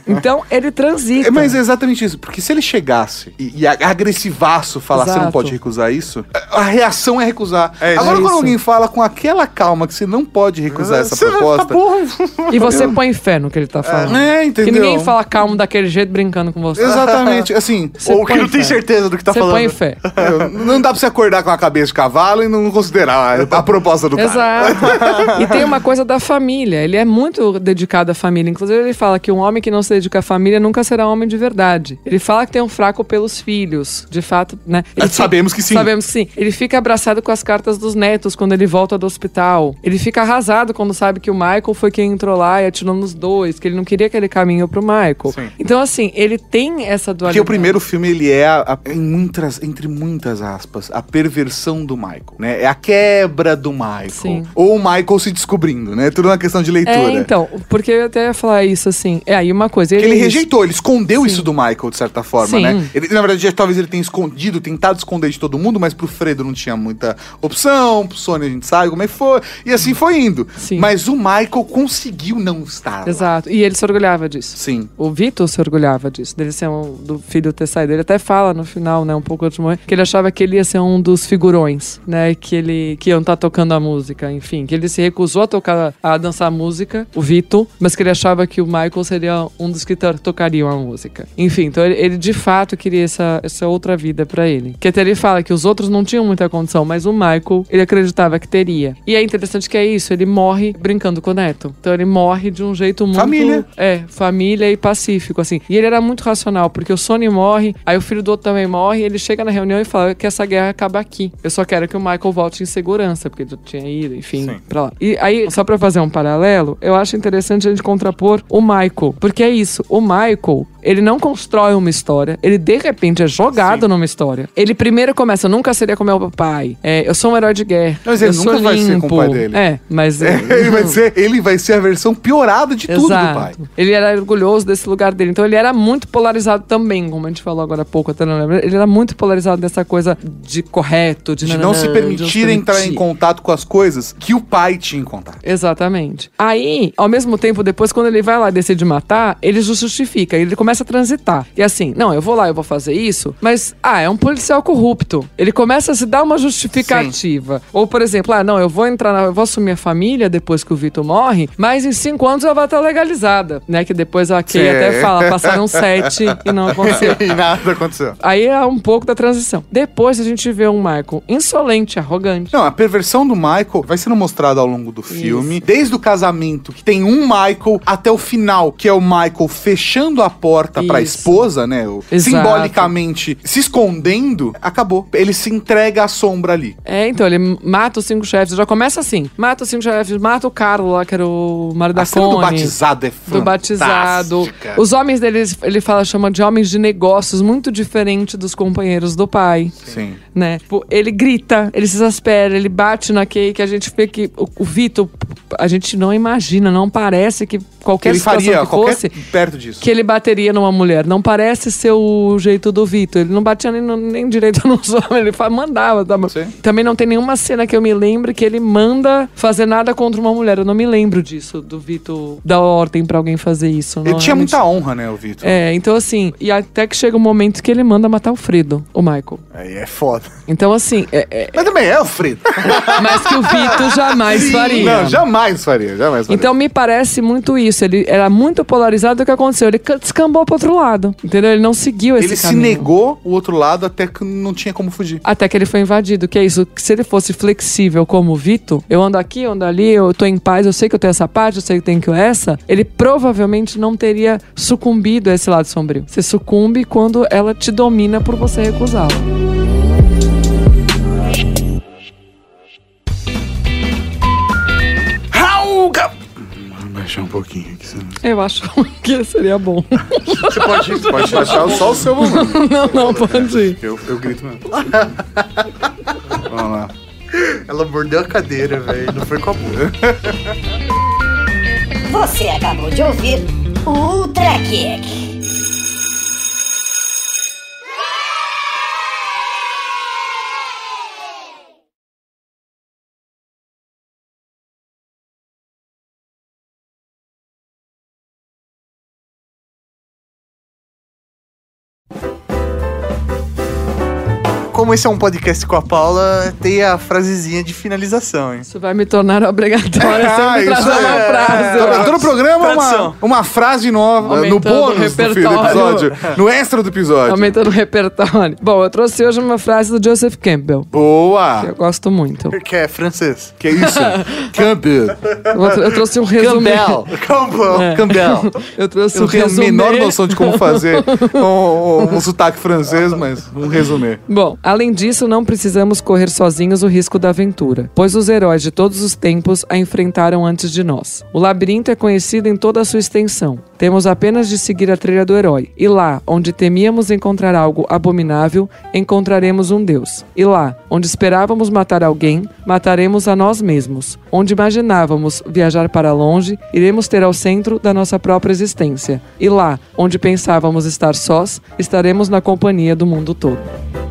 Então, ele transita. É, mas é exatamente isso, porque se ele chegasse e, e agressivaço falar você não Exato. pode recusar isso, a, reação é recusar. É. Agora, É quando alguém fala com aquela calma que você não pode recusar essa Você vai proposta. Ficar burro. E você põe fé no que ele tá falando. É, Que entendeu? ninguém fala calmo daquele jeito brincando com você. Exatamente, assim. Você Ou que não tem fé. certeza do que tá Você falando. põe fé. é, não dá pra você acordar com a cabeça de cavalo e não considerar a, proposta do cara. Exato. e tem uma coisa da família. Ele é muito dedicado à família. Inclusive, ele fala que um homem que não se dedica à família nunca será homem de verdade. Ele fala que tem um fraco pelos filhos. De fato, né? Ele É, sabemos que sim. Sabemos que sim. Ele fica abraçado com as cartas dos netos quando ele volta do hospital. Ele fica arrasado quando sabe que o Michael foi quem entrou lá e atirou nos dois, que ele não queria aquele caminho pro Michael. Sim. Então, assim, ele tem essa dualidade. Porque o primeiro filme, ele é, a- a- em muitas, entre muitas aspas, a perversão do Michael, né? É a quebra do Michael. Sim. Ou o Michael se descobrindo, né? Tudo uma questão de leitura. É, então, porque eu até ia falar isso assim. É aí uma coisa. Que ele isso. rejeitou, ele escondeu isso do Michael, de certa forma, Sim. né? Ele, na verdade, já- talvez ele tenha escondido, tentado esconder de todo mundo, mas pro Fredo não tinha muita opção, pro Sony a gente sabe como é que foi, e assim foi indo. Sim. Mas o Michael conseguiu não estar lá. Exato. E ele se orgulhava disso. Sim. O Vitor se orgulhava disso, dele ser um do filho ter saído. Ele até fala no final, né, um pouco antes de morrer, que ele achava que ele ia ser um dos figurões, né, que ele que iam estar tocando a música, enfim, que ele se recusou a tocar a dançar música, o Vitor, mas que ele achava que o Michael seria um dos que to- tocariam a música. Enfim, então ele, ele de fato queria essa, essa outra vida pra ele. Que até ele fala que os outros não tinham muita condição, mas o Michael, ele acreditava que teria. E é interessante que é isso, ele morre brincando com o neto. Então ele morre de um jeito muito Família. é, família e pacífico, assim. E ele era muito racional, porque o Sony morre, aí o filho do outro também morre, e ele chega na reunião e fala que essa guerra acaba aqui. Eu só quero que o Michael volte em segurança, porque ele tinha ido, enfim, pra lá. E aí, só pra fazer um paralelo, eu acho interessante a gente contrapor o Michael, porque é isso, o Michael, ele não constrói uma história, ele de repente é jogado numa história. Ele primeiro começa, nunca seria como meu pai, é, eu sou um herói de guerra, Mas ele eu sou nunca vai ser com o pai dele. É, mas... ele, vai ser, ele vai ser a versão piorada de tudo do Exato. pai. Ele era orgulhoso desse lugar dele. Então ele era muito polarizado também, como a gente falou agora há pouco, até não lembro. Ele era muito polarizado dessa coisa de correto, de, De nananã, não se de permitir se entrar em permitir. contato com as coisas que o pai tinha em contato. Exatamente. Aí, ao mesmo tempo, depois, quando ele vai lá e decide matar, ele justifica, ele começa a transitar. E assim, não, eu vou lá, eu vou fazer isso, mas, ah, é um policial corrupto. Ele começa a se dar uma justificativa. Ou, por exemplo, ah, não, eu vou entrar, na, eu vou assumir a família depois que o Vitor morre, mas em cinco anos ela vai estar legalizada, né? Que depois a Kay Sim. até fala, passaram sete e não aconteceu. e nada aconteceu. Aí é um pouco da transição. Depois a gente vê um Michael insolente, arrogante. Não, a perversão do Michael vai sendo mostrada ao longo do filme, desde o casamento, que tem um Michael, até o final, que é o Michael fechando a porta pra Isso. esposa, né? Exato. Simbolicamente se escondendo, acabou. Ele se entrega à sombra ali. É, então, ele mata os cinco chefes. Já começa assim. Mata os cinco chefes, mata o Carlos lá, que era o marido da A cena do Connie. batizado é Do batizado. fantástica. Os homens dele, ele fala, chama de homens de negócios, muito diferente dos companheiros do pai. Sim. Né? Tipo, ele grita, ele se exaspera, ele bate na Kay, que a gente vê que o, o Vitor, a gente não imagina, não parece que Que qualquer ele situação faria que qualquer fosse, perto disso. que ele bateria numa mulher. Não parece ser o jeito do Vitor. Ele não batia nem, nem direito nos homens, ele mandava. Tá? Também não tem nenhuma cena que eu me lembre que ele manda fazer nada contra uma mulher. Eu não me lembro disso, do Vitor dar ordem pra alguém fazer isso. Ele Não, tinha realmente- muita honra, né, o Vitor? É, então assim, e até que chega o momento que ele manda matar o Fredo, o Michael. Aí é foda. Então assim, é- é- Mas também é o Fredo. mas que o Vitor jamais Sim, faria. Não, jamais faria, jamais faria. Então me parece muito isso. Ele era muito polarizado o que aconteceu. Ele ca- descambou pro outro lado. Entendeu? Ele não seguiu esse ele se caminho. negou o outro lado até que não tinha como fugir. Até que ele foi invadido, que é isso. Se ele fosse flexível como o Vitor, eu ando aqui, eu ando ali, eu tô em paz, eu sei que eu tenho essa parte, eu sei que tenho que essa, ele provavelmente não teria sucumbido a esse lado sombrio. Você sucumbe quando ela te domina por você recusá-la. Baixar um pouquinho aqui. senão- Eu acho que seria bom. Você pode, pode baixar só o seu volume. não, não, pode ir. Eu, eu grito mesmo. Vamos lá. Ela mordeu a cadeira, velho. Não foi com a boca. Você acabou de ouvir o Ultra Kick. Como esse é um podcast com a Paula, tem a frasezinha de finalização, hein? Isso vai me tornar obrigatória Ah, sempre isso trazer uma é. frase. Todo, todo programa é uma, uma frase nova no Aumentando o bônus do, do repertório. episódio. No extra do episódio. Aumentando o repertório. Bom, eu trouxe hoje uma frase do Joseph Campbell. Que Boa! eu gosto muito. Que é francês. Que isso? Campbell. Eu Eu trouxe um resumo. Campbell. É. Campbell. Eu trouxe Eu um não tenho a resumê. menor noção de como fazer um, um- um sotaque francês, mas um resumê. Bom, além disso, não precisamos correr sozinhos o risco da aventura, pois os heróis de todos os tempos a enfrentaram antes de nós. O labirinto é conhecido em toda a sua extensão. Temos apenas de seguir a trilha do herói. E lá, onde temíamos encontrar algo abominável, encontraremos um Deus. E lá, onde esperávamos matar alguém, mataremos a nós mesmos. Onde imaginávamos viajar para longe, iremos ter ao centro da nossa própria existência. E lá, onde pensávamos estar sós, estaremos na companhia do mundo todo.